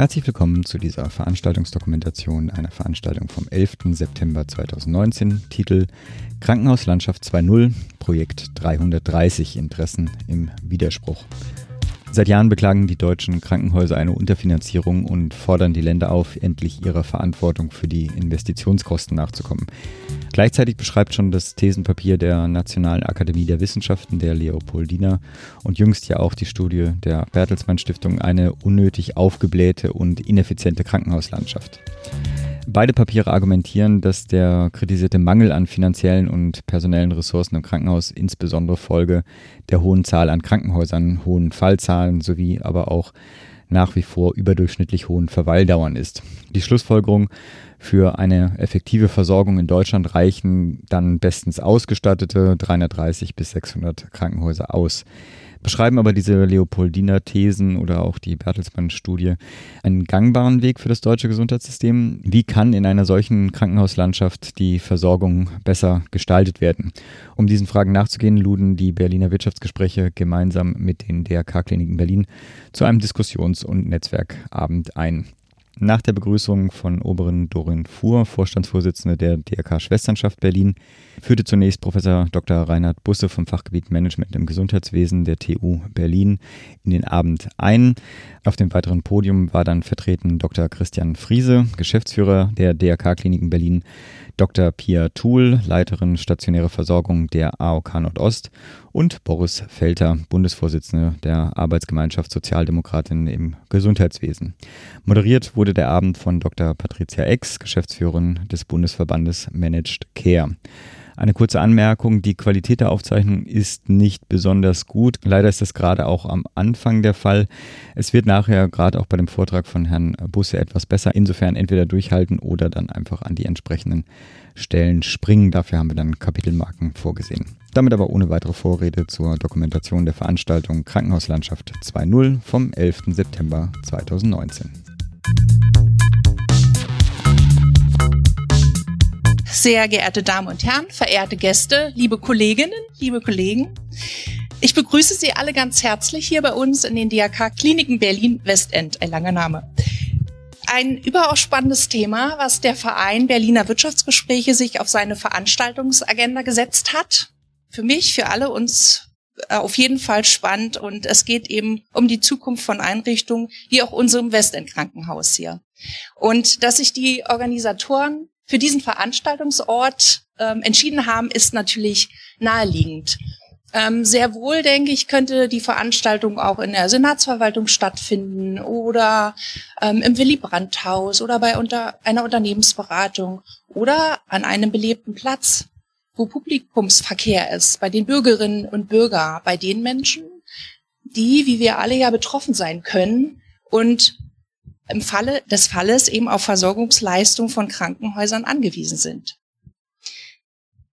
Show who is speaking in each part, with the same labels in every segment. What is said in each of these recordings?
Speaker 1: Herzlich willkommen zu dieser Veranstaltungsdokumentation einer Veranstaltung vom 11. September 2019. Titel Krankenhauslandschaft 2.0, Projekt 330 Interessen im Widerspruch. Seit Jahren beklagen die deutschen Krankenhäuser eine Unterfinanzierung und fordern die Länder auf, endlich ihrer Verantwortung für die Investitionskosten nachzukommen. Gleichzeitig beschreibt schon das Thesenpapier der Nationalen Akademie der Wissenschaften der Leopoldina und jüngst ja auch die Studie der Bertelsmann Stiftung eine unnötig aufgeblähte und ineffiziente Krankenhauslandschaft. Beide Papiere argumentieren, dass der kritisierte Mangel an finanziellen und personellen Ressourcen im Krankenhaus insbesondere Folge der hohen Zahl an Krankenhäusern, hohen Fallzahlen sowie aber auch nach wie vor überdurchschnittlich hohen Verweildauern ist. Die Schlussfolgerung für eine effektive Versorgung in Deutschland reichen dann bestens ausgestattete 330 bis 600 Krankenhäuser aus beschreiben aber diese Leopoldiner Thesen oder auch die Bertelsmann-Studie einen gangbaren Weg für das deutsche Gesundheitssystem. Wie kann in einer solchen Krankenhauslandschaft die Versorgung besser gestaltet werden? Um diesen Fragen nachzugehen, luden die Berliner Wirtschaftsgespräche gemeinsam mit den DRK-Kliniken Berlin zu einem Diskussions- und Netzwerkabend ein. Nach der Begrüßung von Oberin Dorin Fuhr, Vorstandsvorsitzende der DRK Schwesternschaft Berlin, führte zunächst Professor Dr. Reinhard Busse vom Fachgebiet Management im Gesundheitswesen der TU Berlin in den Abend ein. Auf dem weiteren Podium war dann vertreten Dr. Christian Friese, Geschäftsführer der DRK Kliniken Berlin, Dr. Pia Thuhl, Leiterin stationäre Versorgung der AOK Nordost und Boris Felter, Bundesvorsitzender der Arbeitsgemeinschaft Sozialdemokratinnen im Gesundheitswesen. Moderiert wurde der Abend von Dr. Patricia Ex, Geschäftsführerin des Bundesverbandes Managed Care. Eine kurze Anmerkung, die Qualität der Aufzeichnung ist nicht besonders gut. Leider ist das gerade auch am Anfang der Fall. Es wird nachher gerade auch bei dem Vortrag von Herrn Busse etwas besser. Insofern entweder durchhalten oder dann einfach an die entsprechenden Stellen springen. Dafür haben wir dann Kapitelmarken vorgesehen. Damit aber ohne weitere Vorrede zur Dokumentation der Veranstaltung Krankenhauslandschaft 2.0 vom 11. September 2019.
Speaker 2: Sehr geehrte Damen und Herren, verehrte Gäste, liebe Kolleginnen, liebe Kollegen. Ich begrüße Sie alle ganz herzlich hier bei uns in den DRK Kliniken Berlin Westend, ein langer Name. Ein überaus spannendes Thema, was der Verein Berliner Wirtschaftsgespräche sich auf seine Veranstaltungsagenda gesetzt hat. Für mich, für alle uns äh, auf jeden Fall spannend und es geht eben um die Zukunft von Einrichtungen, wie auch unserem Westend Krankenhaus hier. Und dass sich die Organisatoren für diesen Veranstaltungsort ähm, entschieden haben, ist natürlich naheliegend. Ähm, sehr wohl, denke ich, könnte die Veranstaltung auch in der Senatsverwaltung stattfinden oder ähm, im Willy Brandt-Haus oder bei unter einer Unternehmensberatung oder an einem belebten Platz, wo Publikumsverkehr ist, bei den Bürgerinnen und Bürgern, bei den Menschen, die, wie wir alle ja betroffen sein können und im Falle des Falles eben auf Versorgungsleistung von Krankenhäusern angewiesen sind.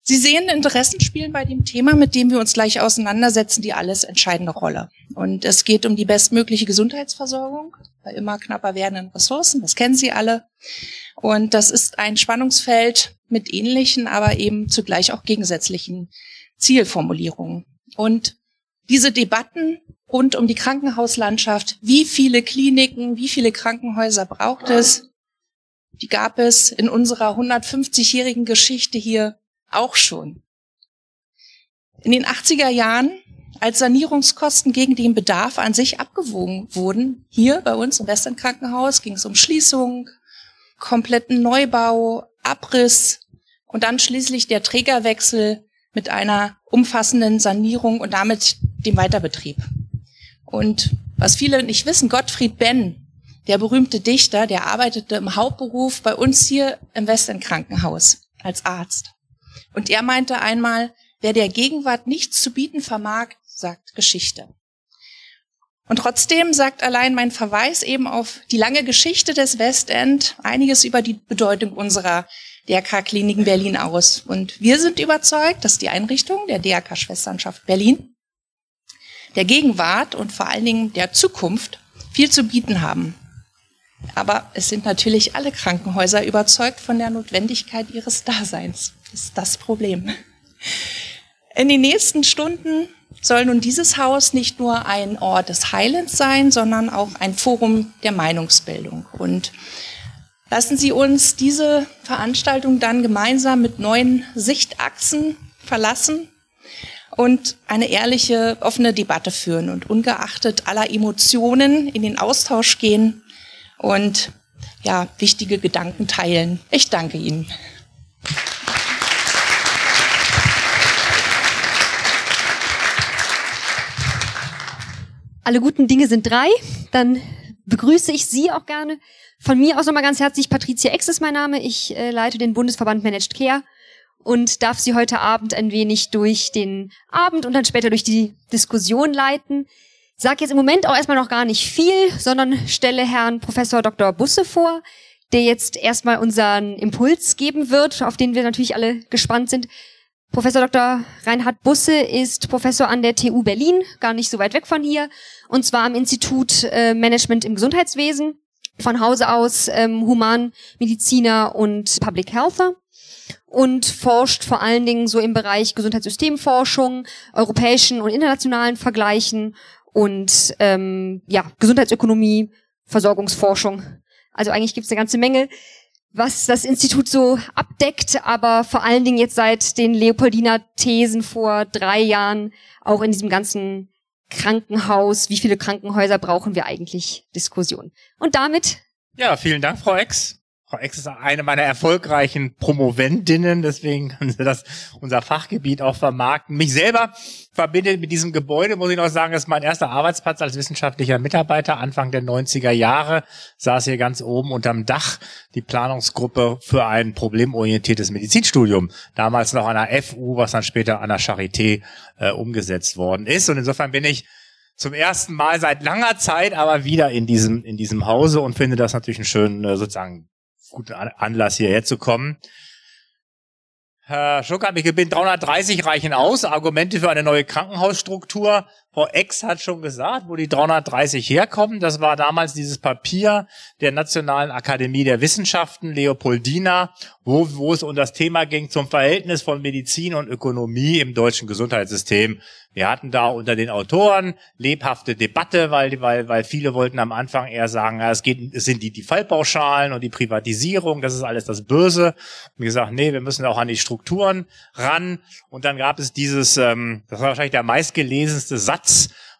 Speaker 2: Sie sehen, Interessen spielen bei dem Thema, mit dem wir uns gleich auseinandersetzen, die alles entscheidende Rolle. Und es geht um die bestmögliche Gesundheitsversorgung bei immer knapper werdenden Ressourcen, das kennen Sie alle. Und das ist ein Spannungsfeld mit ähnlichen, aber eben zugleich auch gegensätzlichen Zielformulierungen. Und diese Debatten rund um die Krankenhauslandschaft. Wie viele Kliniken, wie viele Krankenhäuser braucht es? Die gab es in unserer 150-jährigen Geschichte hier auch schon. In den 80er Jahren, als Sanierungskosten gegen den Bedarf an sich abgewogen wurden, hier bei uns im Western Krankenhaus ging es um Schließung, kompletten Neubau, Abriss und dann schließlich der Trägerwechsel mit einer umfassenden Sanierung und damit dem Weiterbetrieb. Und was viele nicht wissen, Gottfried Benn, der berühmte Dichter, der arbeitete im Hauptberuf bei uns hier im Westend Krankenhaus als Arzt. Und er meinte einmal, wer der Gegenwart nichts zu bieten vermag, sagt Geschichte. Und trotzdem sagt allein mein Verweis eben auf die lange Geschichte des Westend einiges über die Bedeutung unserer DRK-Kliniken Berlin aus. Und wir sind überzeugt, dass die Einrichtung der DRK-Schwesternschaft Berlin der Gegenwart und vor allen Dingen der Zukunft viel zu bieten haben. Aber es sind natürlich alle Krankenhäuser überzeugt von der Notwendigkeit ihres Daseins. Das ist das Problem. In den nächsten Stunden soll nun dieses Haus nicht nur ein Ort des Heilens sein, sondern auch ein Forum der Meinungsbildung. Und lassen Sie uns diese Veranstaltung dann gemeinsam mit neuen Sichtachsen verlassen und eine ehrliche, offene Debatte führen und ungeachtet aller Emotionen in den Austausch gehen und ja, wichtige Gedanken teilen. Ich danke Ihnen.
Speaker 3: Alle guten Dinge sind drei. Dann begrüße ich Sie auch gerne. Von mir aus nochmal ganz herzlich. Patricia Ex ist mein Name. Ich äh, leite den Bundesverband Managed Care und darf Sie heute Abend ein wenig durch den Abend und dann später durch die Diskussion leiten. Sag jetzt im Moment auch erstmal noch gar nicht viel, sondern stelle Herrn Professor Dr. Busse vor, der jetzt erstmal unseren Impuls geben wird, auf den wir natürlich alle gespannt sind. Professor Dr. Reinhard Busse ist Professor an der TU Berlin, gar nicht so weit weg von hier, und zwar am Institut äh, Management im Gesundheitswesen, von Hause aus ähm, Humanmediziner und Public Healther und forscht vor allen Dingen so im Bereich Gesundheitssystemforschung, europäischen und internationalen Vergleichen und ähm, ja Gesundheitsökonomie, Versorgungsforschung. Also eigentlich gibt es eine ganze Menge was das Institut so abdeckt, aber vor allen Dingen jetzt seit den Leopoldiner Thesen vor drei Jahren auch in diesem ganzen Krankenhaus, wie viele Krankenhäuser brauchen wir eigentlich, Diskussion. Und damit.
Speaker 4: Ja, vielen Dank, Frau Ex. Frau Ex ist eine meiner erfolgreichen Promovendinnen, deswegen kann sie das unser Fachgebiet auch vermarkten. Mich selber verbindet mit diesem Gebäude, muss ich noch sagen, ist mein erster Arbeitsplatz als wissenschaftlicher Mitarbeiter. Anfang der 90er Jahre saß hier ganz oben unterm Dach die Planungsgruppe für ein problemorientiertes Medizinstudium. Damals noch an der FU, was dann später an der Charité äh, umgesetzt worden ist. Und insofern bin ich zum ersten Mal seit langer Zeit aber wieder in diesem, in diesem Hause und finde das natürlich einen schönen, äh, sozusagen guten Anlass hierher zu kommen. Herr Schuck hat mich gebeten, 330 reichen aus. Argumente für eine neue Krankenhausstruktur. Frau Ex hat schon gesagt, wo die 330 herkommen. Das war damals dieses Papier der Nationalen Akademie der Wissenschaften, Leopoldina, wo, wo es um das Thema ging zum Verhältnis von Medizin und Ökonomie im deutschen Gesundheitssystem. Wir hatten da unter den Autoren lebhafte Debatte, weil, weil, weil viele wollten am Anfang eher sagen, ja, es geht, es sind die, die Fallpauschalen und die Privatisierung, das ist alles das Böse. Und gesagt, nee, wir müssen auch an die Strukturen ran. Und dann gab es dieses, ähm, das war wahrscheinlich der meistgelesenste Satz,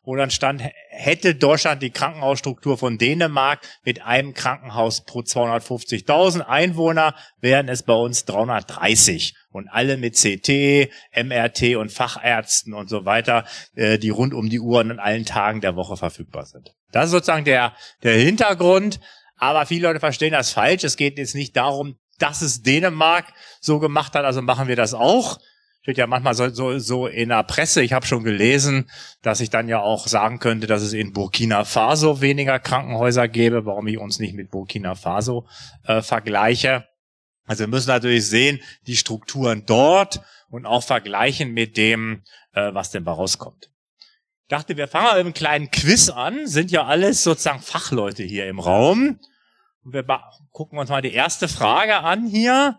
Speaker 4: wo dann stand, hätte Deutschland die Krankenhausstruktur von Dänemark mit einem Krankenhaus pro 250.000 Einwohner, wären es bei uns 330 und alle mit CT, MRT und Fachärzten und so weiter, äh, die rund um die Uhr und an allen Tagen der Woche verfügbar sind. Das ist sozusagen der, der Hintergrund. Aber viele Leute verstehen das falsch. Es geht jetzt nicht darum, dass es Dänemark so gemacht hat, also machen wir das auch. Steht ja manchmal so, so, so in der Presse. Ich habe schon gelesen, dass ich dann ja auch sagen könnte, dass es in Burkina Faso weniger Krankenhäuser gäbe, warum ich uns nicht mit Burkina Faso äh, vergleiche. Also wir müssen natürlich sehen, die Strukturen dort und auch vergleichen mit dem, äh, was denn bei rauskommt. Ich dachte, wir fangen mal mit einem kleinen Quiz an. Sind ja alles sozusagen Fachleute hier im Raum. Und wir gucken uns mal die erste Frage an hier.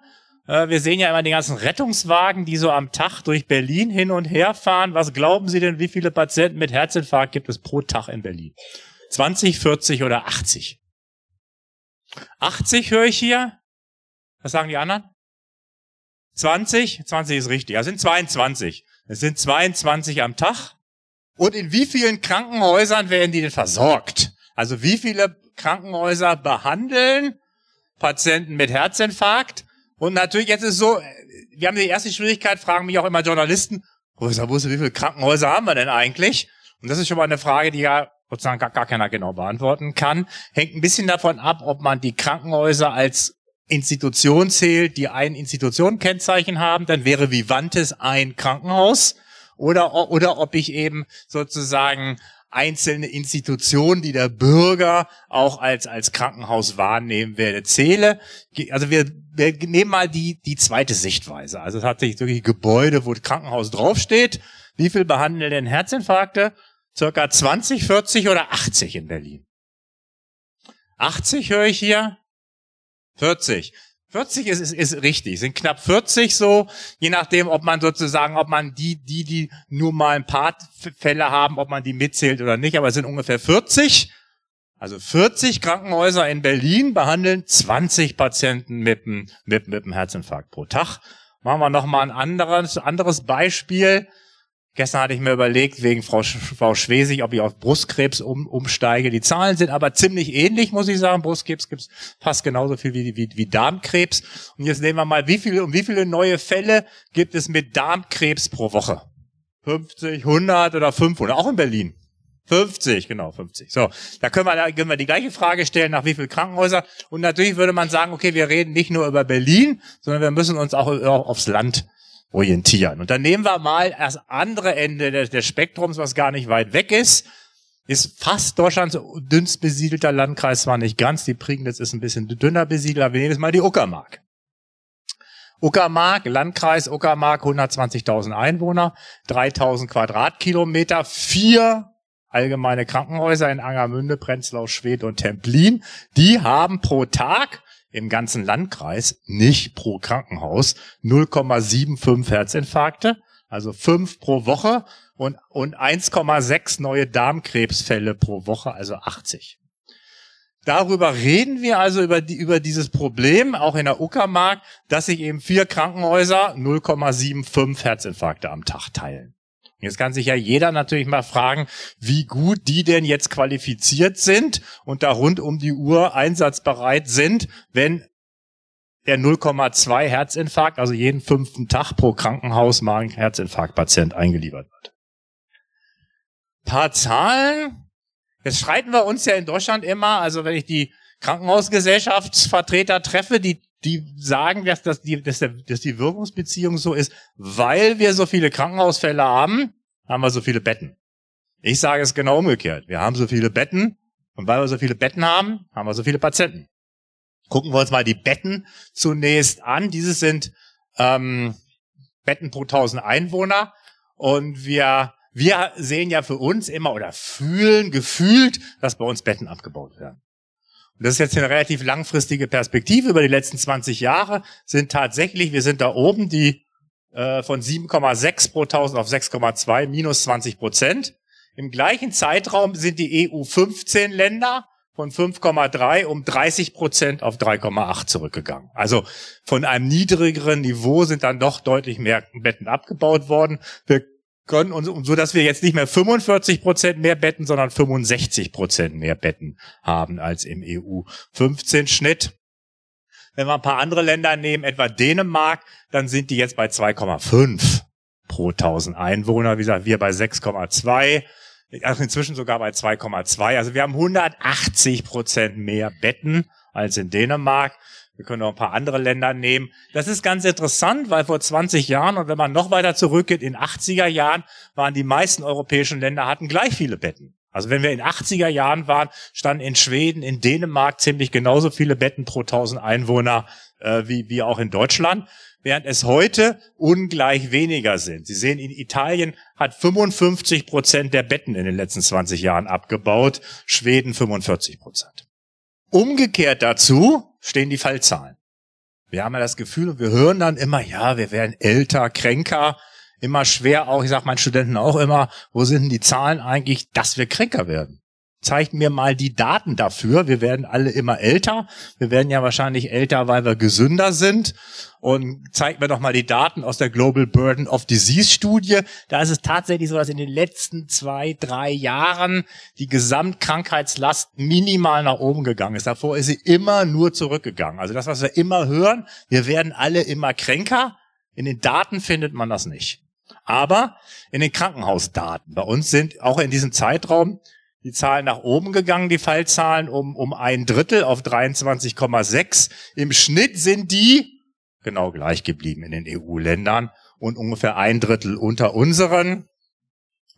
Speaker 4: Äh, wir sehen ja immer die ganzen Rettungswagen, die so am Tag durch Berlin hin und her fahren. Was glauben Sie denn, wie viele Patienten mit Herzinfarkt gibt es pro Tag in Berlin? 20, 40 oder 80? 80 höre ich hier. Was sagen die anderen? 20? 20 ist richtig. Ja, sind 22. Es sind 22 am Tag. Und in wie vielen Krankenhäusern werden die denn versorgt? Also wie viele Krankenhäuser behandeln Patienten mit Herzinfarkt? Und natürlich jetzt ist es so, wir haben die erste Schwierigkeit, fragen mich auch immer Journalisten, Professor Busse, wie viele Krankenhäuser haben wir denn eigentlich? Und das ist schon mal eine Frage, die ja sozusagen gar, gar keiner genau beantworten kann. Hängt ein bisschen davon ab, ob man die Krankenhäuser als Institution zählt, die ein Institutionenkennzeichen haben, dann wäre Vivantes ein Krankenhaus oder, oder ob ich eben sozusagen einzelne Institutionen, die der Bürger auch als, als Krankenhaus wahrnehmen werde, zähle. Also wir, wir nehmen mal die, die zweite Sichtweise. Also tatsächlich wirklich Gebäude, wo Krankenhaus draufsteht. Wie viel behandeln denn Herzinfarkte? Circa 20, 40 oder 80 in Berlin. 80 höre ich hier. 40. 40 ist, ist, ist richtig, sind knapp 40 so, je nachdem, ob man sozusagen, ob man die, die, die nur mal ein paar Fälle haben, ob man die mitzählt oder nicht, aber es sind ungefähr 40. Also 40 Krankenhäuser in Berlin behandeln 20 Patienten mit, mit, mit einem Herzinfarkt pro Tag. Machen wir noch mal ein anderes, anderes Beispiel. Gestern hatte ich mir überlegt, wegen Frau, Frau Schwesig, ob ich auf Brustkrebs um, umsteige. Die Zahlen sind aber ziemlich ähnlich, muss ich sagen. Brustkrebs gibt es fast genauso viel wie, wie, wie Darmkrebs. Und jetzt nehmen wir mal, wie viele, um wie viele neue Fälle gibt es mit Darmkrebs pro Woche? 50, 100 oder 500? Auch in Berlin. 50, genau, 50. So, da können wir, da können wir die gleiche Frage stellen, nach wie viel Krankenhäuser. Und natürlich würde man sagen, okay, wir reden nicht nur über Berlin, sondern wir müssen uns auch aufs Land orientieren. Und dann nehmen wir mal das andere Ende des, des Spektrums, was gar nicht weit weg ist. Ist fast Deutschlands dünnst besiedelter Landkreis, zwar nicht ganz, die Prignitz ist ein bisschen dünner besiedelt, aber wir nehmen jetzt mal die Uckermark. Uckermark, Landkreis Uckermark, 120.000 Einwohner, 3.000 Quadratkilometer, vier allgemeine Krankenhäuser in Angermünde, Prenzlau, Schwedt und Templin. Die haben pro Tag im ganzen Landkreis, nicht pro Krankenhaus, 0,75 Herzinfarkte, also fünf pro Woche und, und 1,6 neue Darmkrebsfälle pro Woche, also 80. Darüber reden wir also über, die, über dieses Problem, auch in der Uckermark, dass sich eben vier Krankenhäuser 0,75 Herzinfarkte am Tag teilen. Jetzt kann sich ja jeder natürlich mal fragen, wie gut die denn jetzt qualifiziert sind und da rund um die Uhr einsatzbereit sind, wenn der 0,2 Herzinfarkt, also jeden fünften Tag pro Krankenhaus mal ein Herzinfarktpatient eingeliefert wird. paar Zahlen. Jetzt streiten wir uns ja in Deutschland immer, also wenn ich die Krankenhausgesellschaftsvertreter treffe, die die sagen, dass, dass, die, dass, der, dass die Wirkungsbeziehung so ist, weil wir so viele Krankenhausfälle haben, haben wir so viele Betten. Ich sage es genau umgekehrt. Wir haben so viele Betten und weil wir so viele Betten haben, haben wir so viele Patienten. Gucken wir uns mal die Betten zunächst an. Dieses sind ähm, Betten pro 1000 Einwohner und wir wir sehen ja für uns immer oder fühlen gefühlt, dass bei uns Betten abgebaut werden. Das ist jetzt eine relativ langfristige Perspektive. Über die letzten 20 Jahre sind tatsächlich, wir sind da oben, die äh, von 7,6 pro 1000 auf 6,2 minus 20 Prozent. Im gleichen Zeitraum sind die EU 15 Länder von 5,3 um 30 Prozent auf 3,8 zurückgegangen. Also von einem niedrigeren Niveau sind dann doch deutlich mehr Betten abgebaut worden. Wir können uns, so dass wir jetzt nicht mehr 45 Prozent mehr Betten, sondern 65 Prozent mehr Betten haben als im EU 15 Schnitt. Wenn wir ein paar andere Länder nehmen, etwa Dänemark, dann sind die jetzt bei 2,5 pro 1000 Einwohner. Wie gesagt, wir bei 6,2. Also inzwischen sogar bei 2,2. Also wir haben 180 Prozent mehr Betten als in Dänemark. Wir können auch ein paar andere Länder nehmen. Das ist ganz interessant, weil vor 20 Jahren und wenn man noch weiter zurückgeht, in 80er Jahren waren die meisten europäischen Länder hatten gleich viele Betten. Also wenn wir in 80er Jahren waren, standen in Schweden, in Dänemark ziemlich genauso viele Betten pro 1000 Einwohner äh, wie, wie auch in Deutschland, während es heute ungleich weniger sind. Sie sehen, in Italien hat 55 Prozent der Betten in den letzten 20 Jahren abgebaut, Schweden 45 Prozent. Umgekehrt dazu stehen die Fallzahlen. Wir haben ja das Gefühl und wir hören dann immer, ja, wir werden älter, kränker, immer schwer auch, ich sage meinen Studenten auch immer, wo sind denn die Zahlen eigentlich, dass wir kränker werden? Zeigt mir mal die Daten dafür. Wir werden alle immer älter. Wir werden ja wahrscheinlich älter, weil wir gesünder sind. Und zeigt mir doch mal die Daten aus der Global Burden of Disease Studie. Da ist es tatsächlich so, dass in den letzten zwei, drei Jahren die Gesamtkrankheitslast minimal nach oben gegangen ist. Davor ist sie immer nur zurückgegangen. Also das, was wir immer hören, wir werden alle immer kränker. In den Daten findet man das nicht. Aber in den Krankenhausdaten bei uns sind auch in diesem Zeitraum die Zahlen nach oben gegangen, die Fallzahlen um, um ein Drittel auf 23,6. Im Schnitt sind die genau gleich geblieben in den EU-Ländern und ungefähr ein Drittel unter unseren.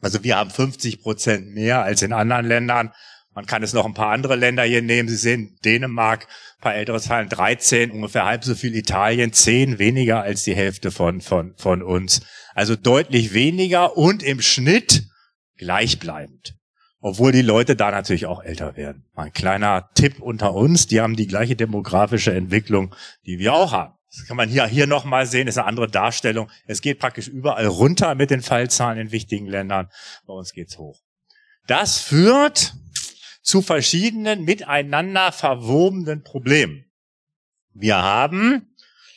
Speaker 4: Also wir haben 50 Prozent mehr als in anderen Ländern. Man kann es noch ein paar andere Länder hier nehmen. Sie sehen Dänemark, ein paar ältere Zahlen, 13, ungefähr halb so viel Italien, 10 weniger als die Hälfte von, von, von uns. Also deutlich weniger und im Schnitt gleichbleibend. Obwohl die Leute da natürlich auch älter werden. Ein kleiner Tipp unter uns, die haben die gleiche demografische Entwicklung, die wir auch haben. Das kann man hier, hier nochmal sehen, ist eine andere Darstellung. Es geht praktisch überall runter mit den Fallzahlen in wichtigen Ländern. Bei uns geht's hoch. Das führt zu verschiedenen miteinander verwobenen Problemen. Wir haben,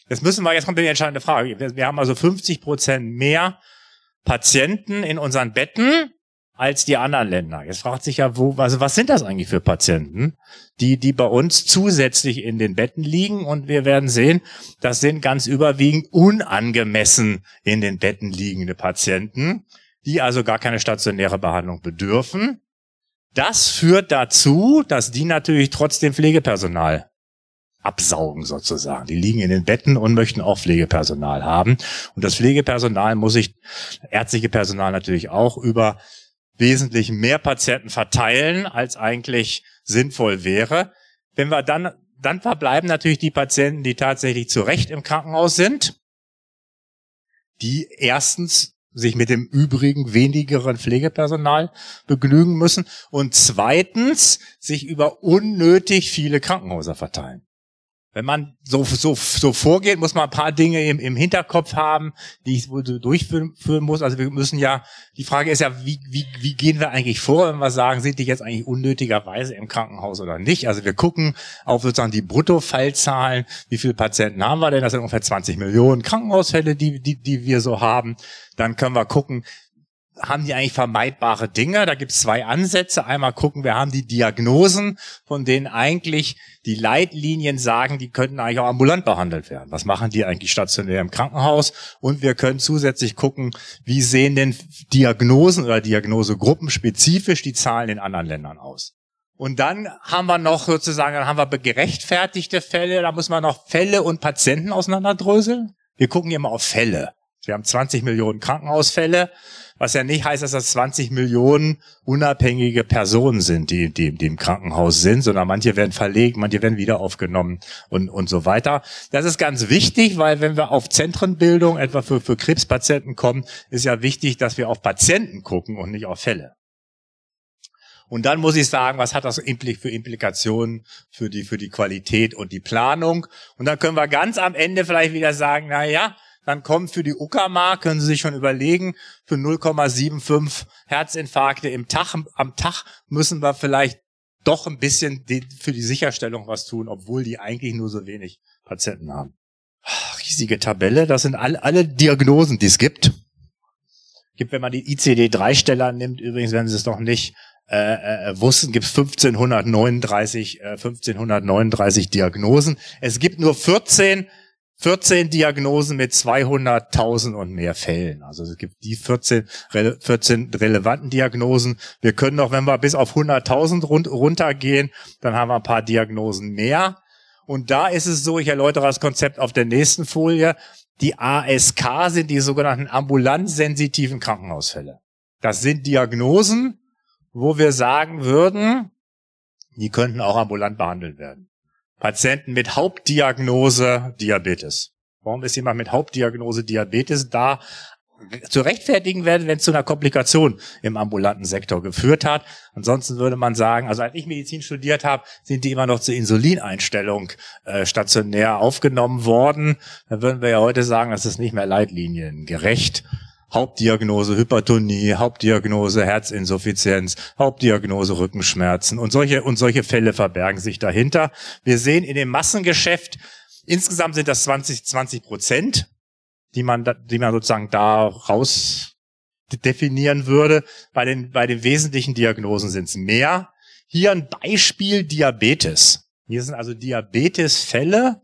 Speaker 4: jetzt müssen wir, jetzt kommt die entscheidende Frage. Wir haben also 50 Prozent mehr Patienten in unseren Betten als die anderen Länder. Jetzt fragt sich ja, wo, also was sind das eigentlich für Patienten, die, die bei uns zusätzlich in den Betten liegen? Und wir werden sehen, das sind ganz überwiegend unangemessen in den Betten liegende Patienten, die also gar keine stationäre Behandlung bedürfen. Das führt dazu, dass die natürlich trotzdem Pflegepersonal absaugen sozusagen. Die liegen in den Betten und möchten auch Pflegepersonal haben. Und das Pflegepersonal muss sich, ärztliche Personal natürlich auch über wesentlich mehr Patienten verteilen, als eigentlich sinnvoll wäre. Wenn wir dann, dann verbleiben natürlich die Patienten, die tatsächlich zu Recht im Krankenhaus sind, die erstens sich mit dem übrigen wenigeren Pflegepersonal begnügen müssen und zweitens sich über unnötig viele Krankenhäuser verteilen wenn man so, so, so vorgeht, muss man ein paar Dinge im, im Hinterkopf haben, die ich wohl so durchführen muss. Also wir müssen ja, die Frage ist ja, wie, wie, wie gehen wir eigentlich vor, wenn wir sagen, sind die jetzt eigentlich unnötigerweise im Krankenhaus oder nicht? Also wir gucken auf sozusagen die Bruttofallzahlen, wie viele Patienten haben wir denn? Das sind ungefähr 20 Millionen Krankenhausfälle, die, die, die wir so haben. Dann können wir gucken, haben die eigentlich vermeidbare Dinge? Da gibt es zwei Ansätze. Einmal gucken, wir haben die Diagnosen, von denen eigentlich die Leitlinien sagen, die könnten eigentlich auch ambulant behandelt werden. Was machen die eigentlich stationär im Krankenhaus? Und wir können zusätzlich gucken, wie sehen denn Diagnosen oder Diagnosegruppen spezifisch die Zahlen in anderen Ländern aus? Und dann haben wir noch sozusagen, dann haben wir gerechtfertigte Fälle, da muss man noch Fälle und Patienten auseinanderdröseln. Wir gucken immer auf Fälle. Wir haben 20 Millionen Krankenhausfälle was ja nicht heißt, dass das 20 Millionen unabhängige Personen sind, die, die, die im Krankenhaus sind, sondern manche werden verlegt, manche werden wieder aufgenommen und, und so weiter. Das ist ganz wichtig, weil wenn wir auf Zentrenbildung etwa für, für Krebspatienten kommen, ist ja wichtig, dass wir auf Patienten gucken und nicht auf Fälle. Und dann muss ich sagen, was hat das für Implikationen für die, für die Qualität und die Planung? Und dann können wir ganz am Ende vielleicht wieder sagen, na ja, dann kommt für die Uckermark, können Sie sich schon überlegen, für 0,75 Herzinfarkte im Tag, am Tag müssen wir vielleicht doch ein bisschen für die Sicherstellung was tun, obwohl die eigentlich nur so wenig Patienten haben. Riesige Tabelle, das sind alle, alle Diagnosen, die es gibt. Gibt, wenn man die ICD-3-Steller nimmt, übrigens, wenn Sie es noch nicht äh, äh, wussten, gibt es 1539, äh, 1539 Diagnosen. Es gibt nur 14 14 Diagnosen mit 200.000 und mehr Fällen. Also es gibt die 14, 14 relevanten Diagnosen. Wir können noch, wenn wir bis auf 100.000 run runtergehen, dann haben wir ein paar Diagnosen mehr. Und da ist es so, ich erläutere das Konzept auf der nächsten Folie. Die ASK sind die sogenannten ambulant sensitiven Krankenhausfälle. Das sind Diagnosen, wo wir sagen würden, die könnten auch ambulant behandelt werden. Patienten mit Hauptdiagnose Diabetes. Warum ist jemand mit Hauptdiagnose Diabetes da zu rechtfertigen werden, wenn es zu einer Komplikation im ambulanten Sektor geführt hat. Ansonsten würde man sagen, also als ich Medizin studiert habe, sind die immer noch zur Insulineinstellung äh, stationär aufgenommen worden. Da würden wir ja heute sagen, das ist nicht mehr leitliniengerecht. Hauptdiagnose Hypertonie, Hauptdiagnose Herzinsuffizienz, Hauptdiagnose Rückenschmerzen und solche, und solche Fälle verbergen sich dahinter. Wir sehen in dem Massengeschäft, insgesamt sind das 20, 20 Prozent, die man, die man sozusagen da raus definieren würde. Bei den, bei den wesentlichen Diagnosen sind es mehr. Hier ein Beispiel Diabetes. Hier sind also Diabetesfälle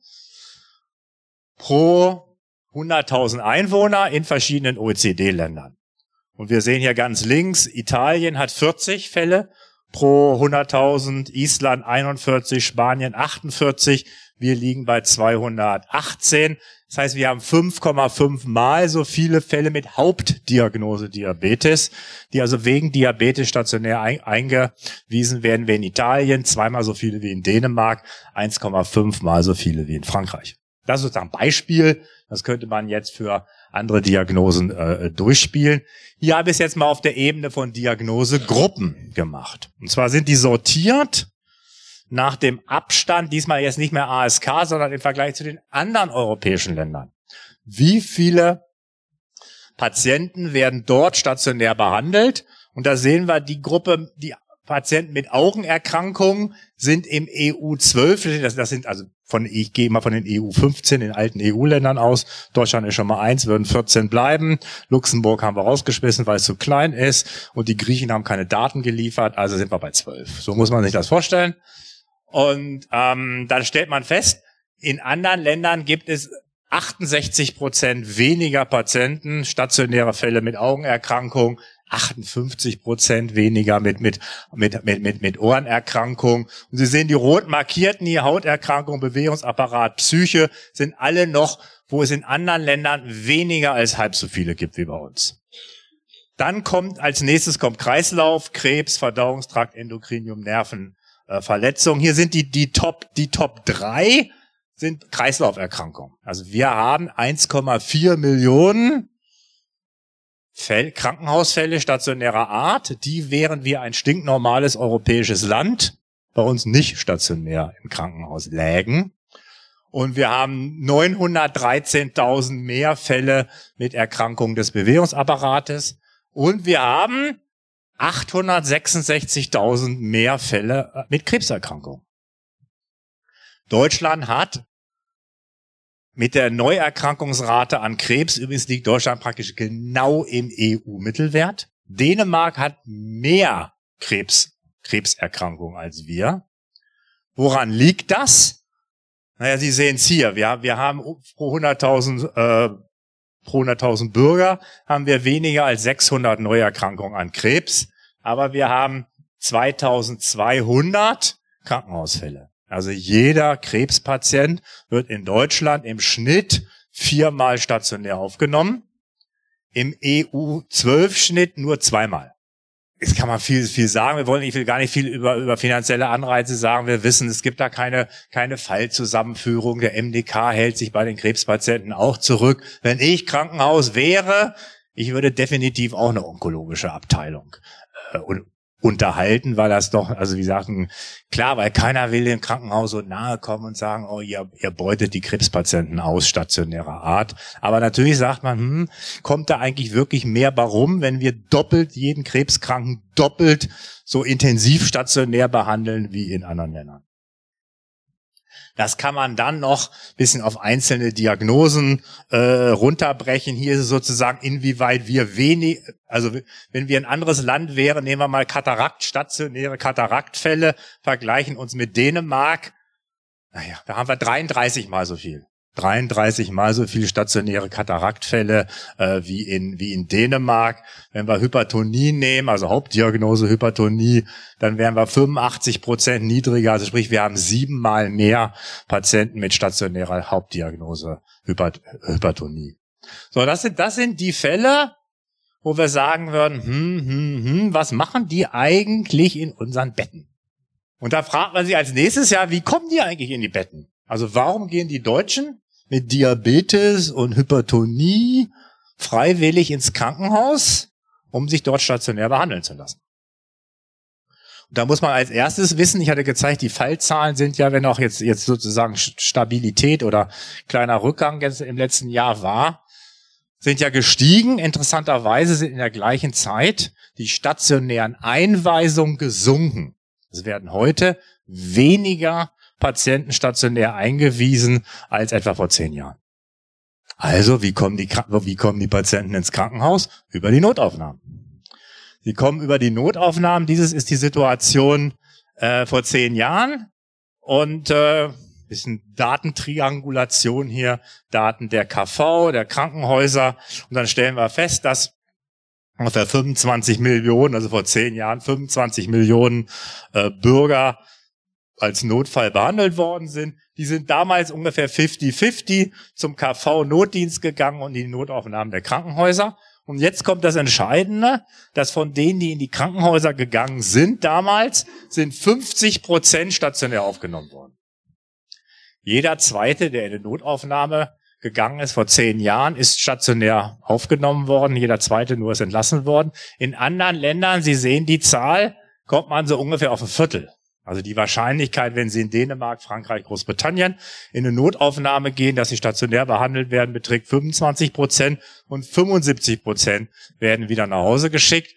Speaker 4: pro 100.000 Einwohner in verschiedenen OECD-Ländern. Und wir sehen hier ganz links, Italien hat 40 Fälle pro 100.000, Island 41, Spanien 48, wir liegen bei 218. Das heißt, wir haben 5,5 mal so viele Fälle mit Hauptdiagnose Diabetes, die also wegen Diabetes stationär eingewiesen werden wie in Italien, zweimal so viele wie in Dänemark, 1,5 mal so viele wie in Frankreich. Das ist sozusagen ein Beispiel. Das könnte man jetzt für andere Diagnosen äh, durchspielen. Hier habe ich es jetzt mal auf der Ebene von Diagnosegruppen gemacht. Und zwar sind die sortiert nach dem Abstand, diesmal jetzt nicht mehr ASK, sondern im Vergleich zu den anderen europäischen Ländern. Wie viele Patienten werden dort stationär behandelt? Und da sehen wir die Gruppe, die Patienten mit Augenerkrankungen sind im EU 12, das, das sind also von, ich gehe mal von den EU 15, den alten EU-Ländern aus. Deutschland ist schon mal eins, würden 14 bleiben. Luxemburg haben wir rausgeschmissen, weil es zu klein ist. Und die Griechen haben keine Daten geliefert, also sind wir bei 12. So muss man sich das vorstellen. Und ähm, dann stellt man fest, in anderen Ländern gibt es 68 Prozent weniger Patienten, stationäre Fälle mit Augenerkrankung, 58 Prozent weniger mit, mit, mit, mit, mit, mit Ohrenerkrankung. Und Sie sehen die rot markierten hier, Hauterkrankung, Bewegungsapparat, Psyche, sind alle noch, wo es in anderen Ländern weniger als halb so viele gibt wie bei uns. Dann kommt, als nächstes kommt Kreislauf, Krebs, Verdauungstrakt, Endokrinium, Nerven, äh, Verletzungen. Hier sind die, die Top, die Top drei sind Kreislauferkrankungen. Also wir haben 1,4 Millionen Fäll, Krankenhausfälle stationärer Art, die wären wir ein stinknormales europäisches Land, bei uns nicht stationär im Krankenhaus lägen. Und wir haben 913.000 mehr Fälle mit Erkrankungen des Bewegungsapparates. Und wir haben 866.000 mehr Fälle äh, mit Krebserkrankungen. Deutschland hat mit der Neuerkrankungsrate an Krebs, übrigens liegt Deutschland praktisch genau im EU-Mittelwert. Dänemark hat mehr Krebs, Krebserkrankungen als wir. Woran liegt das? Naja, Sie sehen es hier. Wir, wir haben pro 100.000 äh, pro 100.000 Bürger haben wir weniger als 600 Neuerkrankungen an Krebs, aber wir haben 2200 Krankenhausfälle. Also jeder Krebspatient wird in Deutschland im Schnitt viermal stationär aufgenommen, im EU-12-Schnitt nur zweimal. Jetzt kann man viel, viel sagen. Wir wollen, ich will gar nicht viel über, über finanzielle Anreize sagen. Wir wissen, es gibt da keine, keine Fallzusammenführung. Der MDK hält sich bei den Krebspatienten auch zurück. Wenn ich Krankenhaus wäre, ich würde definitiv auch eine onkologische Abteilung äh, unterhalten, weil das doch, also wie sagten, klar, weil keiner will dem Krankenhaus so nahe kommen und sagen, oh, ihr, ihr beutet die Krebspatienten aus stationärer Art. Aber natürlich sagt man, hm, kommt da eigentlich wirklich mehr warum, wenn wir doppelt jeden Krebskranken doppelt so intensiv stationär behandeln wie in anderen Ländern. Das kann man dann noch bisschen auf einzelne Diagnosen äh, runterbrechen. Hier ist es sozusagen, inwieweit wir wenig, also wenn wir ein anderes Land wären, nehmen wir mal Katarakt, stationäre Kataraktfälle, vergleichen uns mit Dänemark. Naja, da haben wir 33 mal so viel. 33 mal so viele stationäre Kataraktfälle äh, wie in wie in Dänemark. Wenn wir Hypertonie nehmen, also Hauptdiagnose Hypertonie, dann wären wir 85 Prozent niedriger. Also sprich, wir haben siebenmal mehr Patienten mit stationärer Hauptdiagnose Hyper, Hypertonie. So, das sind das sind die Fälle, wo wir sagen würden, hm, hm, hm, was machen die eigentlich in unseren Betten? Und da fragt man sich als nächstes ja, wie kommen die eigentlich in die Betten? Also warum gehen die Deutschen mit Diabetes und Hypertonie freiwillig ins Krankenhaus, um sich dort stationär behandeln zu lassen? Und da muss man als erstes wissen, ich hatte gezeigt, die Fallzahlen sind ja, wenn auch jetzt, jetzt sozusagen Stabilität oder kleiner Rückgang im letzten Jahr war, sind ja gestiegen. Interessanterweise sind in der gleichen Zeit die stationären Einweisungen gesunken. Es werden heute weniger Patienten stationär eingewiesen als etwa vor zehn Jahren. Also, wie kommen die, wie kommen die Patienten ins Krankenhaus? Über die Notaufnahmen. Sie kommen über die Notaufnahmen. Dieses ist die Situation äh, vor zehn Jahren. Und äh, bisschen Datentriangulation hier, Daten der KV, der Krankenhäuser. Und dann stellen wir fest, dass ungefähr 25 Millionen, also vor zehn Jahren 25 Millionen äh, Bürger als Notfall behandelt worden sind. Die sind damals ungefähr 50-50 zum KV-Notdienst gegangen und in die Notaufnahmen der Krankenhäuser. Und jetzt kommt das Entscheidende, dass von denen, die in die Krankenhäuser gegangen sind damals, sind 50 Prozent stationär aufgenommen worden. Jeder zweite, der in eine Notaufnahme gegangen ist vor zehn Jahren, ist stationär aufgenommen worden. Jeder zweite nur ist entlassen worden. In anderen Ländern, Sie sehen die Zahl, kommt man so ungefähr auf ein Viertel. Also die Wahrscheinlichkeit, wenn Sie in Dänemark, Frankreich, Großbritannien in eine Notaufnahme gehen, dass Sie stationär behandelt werden, beträgt 25 Prozent und 75 Prozent werden wieder nach Hause geschickt.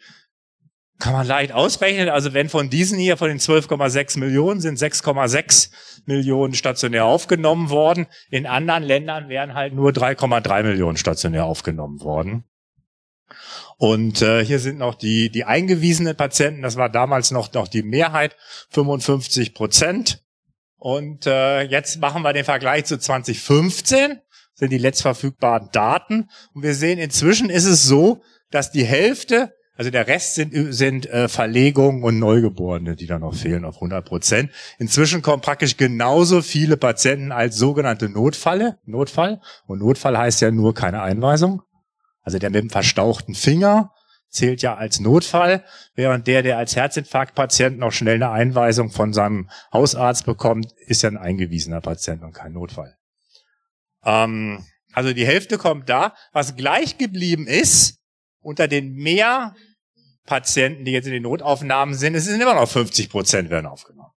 Speaker 4: Kann man leicht ausrechnen. Also wenn von diesen hier, von den 12,6 Millionen, sind 6,6 Millionen stationär aufgenommen worden. In anderen Ländern wären halt nur 3,3 Millionen stationär aufgenommen worden. Und äh, hier sind noch die, die eingewiesenen Patienten, das war damals noch, noch die Mehrheit, 55 Prozent. Und äh, jetzt machen wir den Vergleich zu 2015, sind die letztverfügbaren Daten. Und wir sehen, inzwischen ist es so, dass die Hälfte also der Rest sind, sind äh, Verlegungen und Neugeborene, die da noch fehlen auf 100 Prozent. Inzwischen kommen praktisch genauso viele Patienten als sogenannte Notfalle, Notfall. Und Notfall heißt ja nur keine Einweisung. Also der mit dem verstauchten Finger zählt ja als Notfall, während der, der als Herzinfarktpatient noch schnell eine Einweisung von seinem Hausarzt bekommt, ist ja ein eingewiesener Patient und kein Notfall. Ähm, also die Hälfte kommt da. Was gleich geblieben ist, unter den mehr Patienten, die jetzt in den Notaufnahmen sind, es sind immer noch 50 Prozent werden aufgenommen.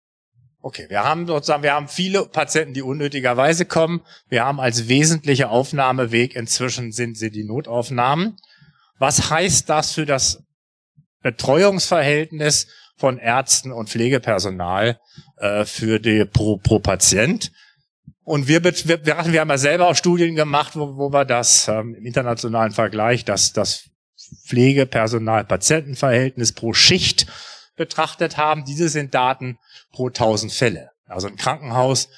Speaker 4: Okay, wir haben sozusagen, wir haben viele Patienten, die unnötigerweise kommen. Wir haben als wesentlicher Aufnahmeweg inzwischen sind sie die Notaufnahmen. Was heißt das für das Betreuungsverhältnis von Ärzten und Pflegepersonal äh, für die pro, pro Patient? Und wir, wir, wir, haben ja selber auch Studien gemacht, wo, wo wir das ähm, im internationalen Vergleich, dass das Pflegepersonal-Patientenverhältnis pro Schicht betrachtet haben. Diese sind Daten pro 1000 Fälle. Also ein Krankenhaus,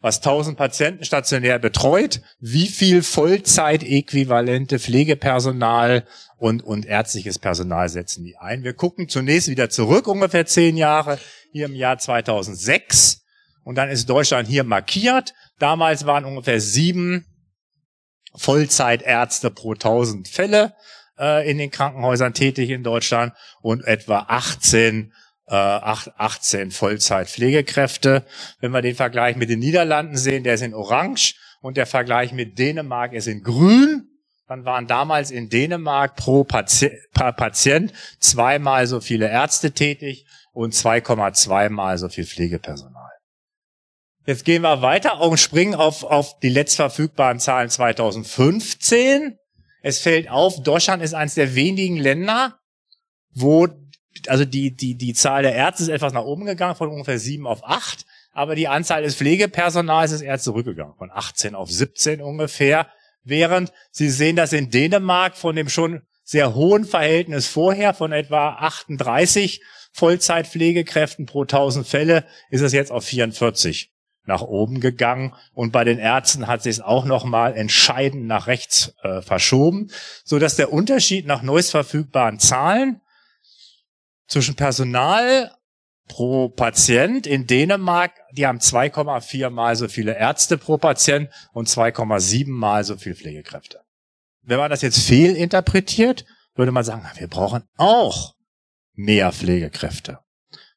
Speaker 4: was 1000 Patienten stationär betreut, wie viel Vollzeitäquivalente Pflegepersonal und, und ärztliches Personal setzen die ein. Wir gucken zunächst wieder zurück, ungefähr zehn Jahre, hier im Jahr 2006. Und dann ist Deutschland hier markiert. Damals waren ungefähr sieben Vollzeitärzte pro 1000 Fälle äh, in den Krankenhäusern tätig in Deutschland und etwa 18 äh, 18 Vollzeitpflegekräfte. Wenn wir den Vergleich mit den Niederlanden sehen, der ist in Orange und der Vergleich mit Dänemark ist in Grün. Dann waren damals in Dänemark pro Patient, Patient zweimal so viele Ärzte tätig und 2,2 mal so viel Pflegepersonal. Jetzt gehen wir weiter und springen auf, auf die letztverfügbaren Zahlen 2015. Es fällt auf, Deutschland ist eines der wenigen Länder, wo also die, die, die Zahl der Ärzte ist etwas nach oben gegangen, von ungefähr sieben auf acht, aber die Anzahl des Pflegepersonals ist eher zurückgegangen, von 18 auf 17 ungefähr, während Sie sehen, dass in Dänemark von dem schon sehr hohen Verhältnis vorher von etwa 38 Vollzeitpflegekräften pro 1000 Fälle ist es jetzt auf 44 nach oben gegangen und bei den Ärzten hat sich es auch noch mal entscheidend nach rechts äh, verschoben, so dass der Unterschied nach neuest verfügbaren Zahlen zwischen Personal pro Patient in Dänemark, die haben 2,4 mal so viele Ärzte pro Patient und 2,7 mal so viele Pflegekräfte. Wenn man das jetzt fehlinterpretiert, würde man sagen, wir brauchen auch mehr Pflegekräfte.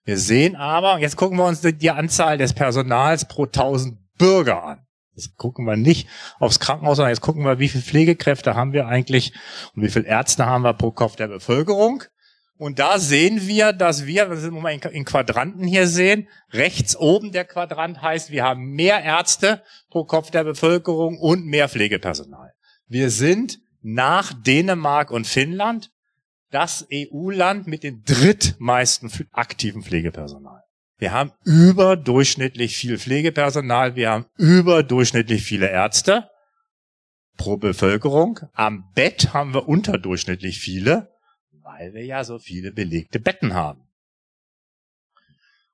Speaker 4: Wir sehen aber, jetzt gucken wir uns die Anzahl des Personals pro 1000 Bürger an. Jetzt gucken wir nicht aufs Krankenhaus, sondern jetzt gucken wir, wie viele Pflegekräfte haben wir eigentlich und wie viele Ärzte haben wir pro Kopf der Bevölkerung. Und da sehen wir, dass wir, das wir mal in Quadranten hier sehen, rechts oben der Quadrant heißt, wir haben mehr Ärzte pro Kopf der Bevölkerung und mehr Pflegepersonal. Wir sind nach Dänemark und Finnland das EU-Land mit den drittmeisten aktiven Pflegepersonal. Wir haben überdurchschnittlich viel Pflegepersonal, wir haben überdurchschnittlich viele Ärzte pro Bevölkerung. Am Bett haben wir unterdurchschnittlich viele, weil wir ja so viele belegte Betten haben.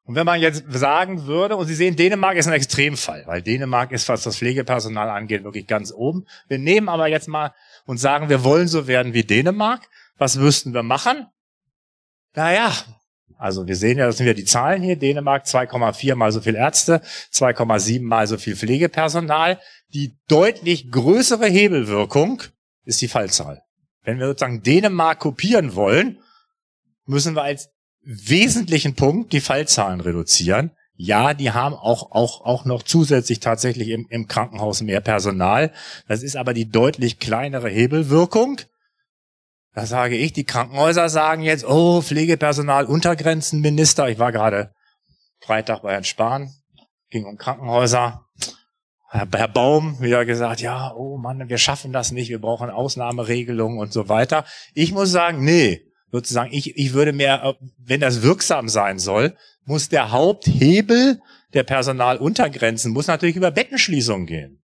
Speaker 4: Und wenn man jetzt sagen würde, und Sie sehen, Dänemark ist ein Extremfall, weil Dänemark ist, was das Pflegepersonal angeht, wirklich ganz oben. Wir nehmen aber jetzt mal und sagen, wir wollen so werden wie Dänemark. Was müssten wir machen? Naja, also wir sehen ja, das sind ja die Zahlen hier. Dänemark 2,4 mal so viel Ärzte, 2,7 mal so viel Pflegepersonal. Die deutlich größere Hebelwirkung ist die Fallzahl. Wenn wir sozusagen Dänemark kopieren wollen, müssen wir als wesentlichen Punkt die Fallzahlen reduzieren. Ja, die haben auch, auch, auch noch zusätzlich tatsächlich im, im Krankenhaus mehr Personal. Das ist aber die deutlich kleinere Hebelwirkung. Da sage ich, die Krankenhäuser sagen jetzt, oh, Pflegepersonal Untergrenzen, Minister. Ich war gerade Freitag bei Herrn Spahn, ging um Krankenhäuser. Herr Baum wieder gesagt, ja, oh Mann, wir schaffen das nicht, wir brauchen Ausnahmeregelungen und so weiter. Ich muss sagen, nee, sozusagen, ich, ich würde mehr, wenn das wirksam sein soll, muss der Haupthebel der Personaluntergrenzen muss natürlich über Bettenschließungen gehen.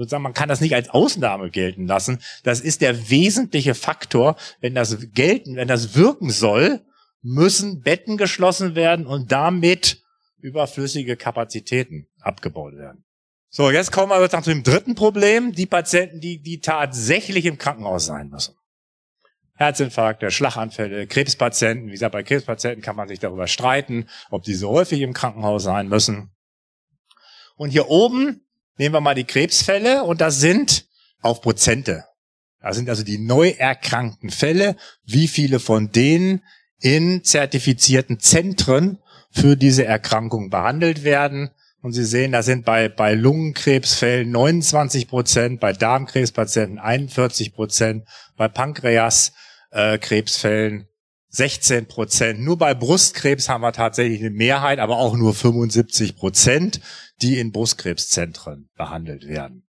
Speaker 4: Sozusagen, man kann das nicht als Ausnahme gelten lassen. Das ist der wesentliche Faktor. Wenn das gelten, wenn das wirken soll, müssen Betten geschlossen werden und damit überflüssige Kapazitäten abgebaut werden. So, jetzt kommen wir sozusagen zu dem dritten Problem. Die Patienten, die, die tatsächlich im Krankenhaus sein müssen. Herzinfarkte, Schlaganfälle, Krebspatienten. Wie gesagt, bei Krebspatienten kann man sich darüber streiten, ob die so häufig im Krankenhaus sein müssen. Und hier oben nehmen wir mal die Krebsfälle und das sind auf Prozente. Das sind also die neu erkrankten Fälle, wie viele von denen in zertifizierten Zentren für diese Erkrankung behandelt werden. Und Sie sehen, da sind bei, bei Lungenkrebsfällen 29 Prozent, bei Darmkrebspatienten 41 Prozent, bei Pankreaskrebsfällen äh, 16 Prozent. Nur bei Brustkrebs haben wir tatsächlich eine Mehrheit, aber auch nur 75 Prozent, die in Brustkrebszentren behandelt werden.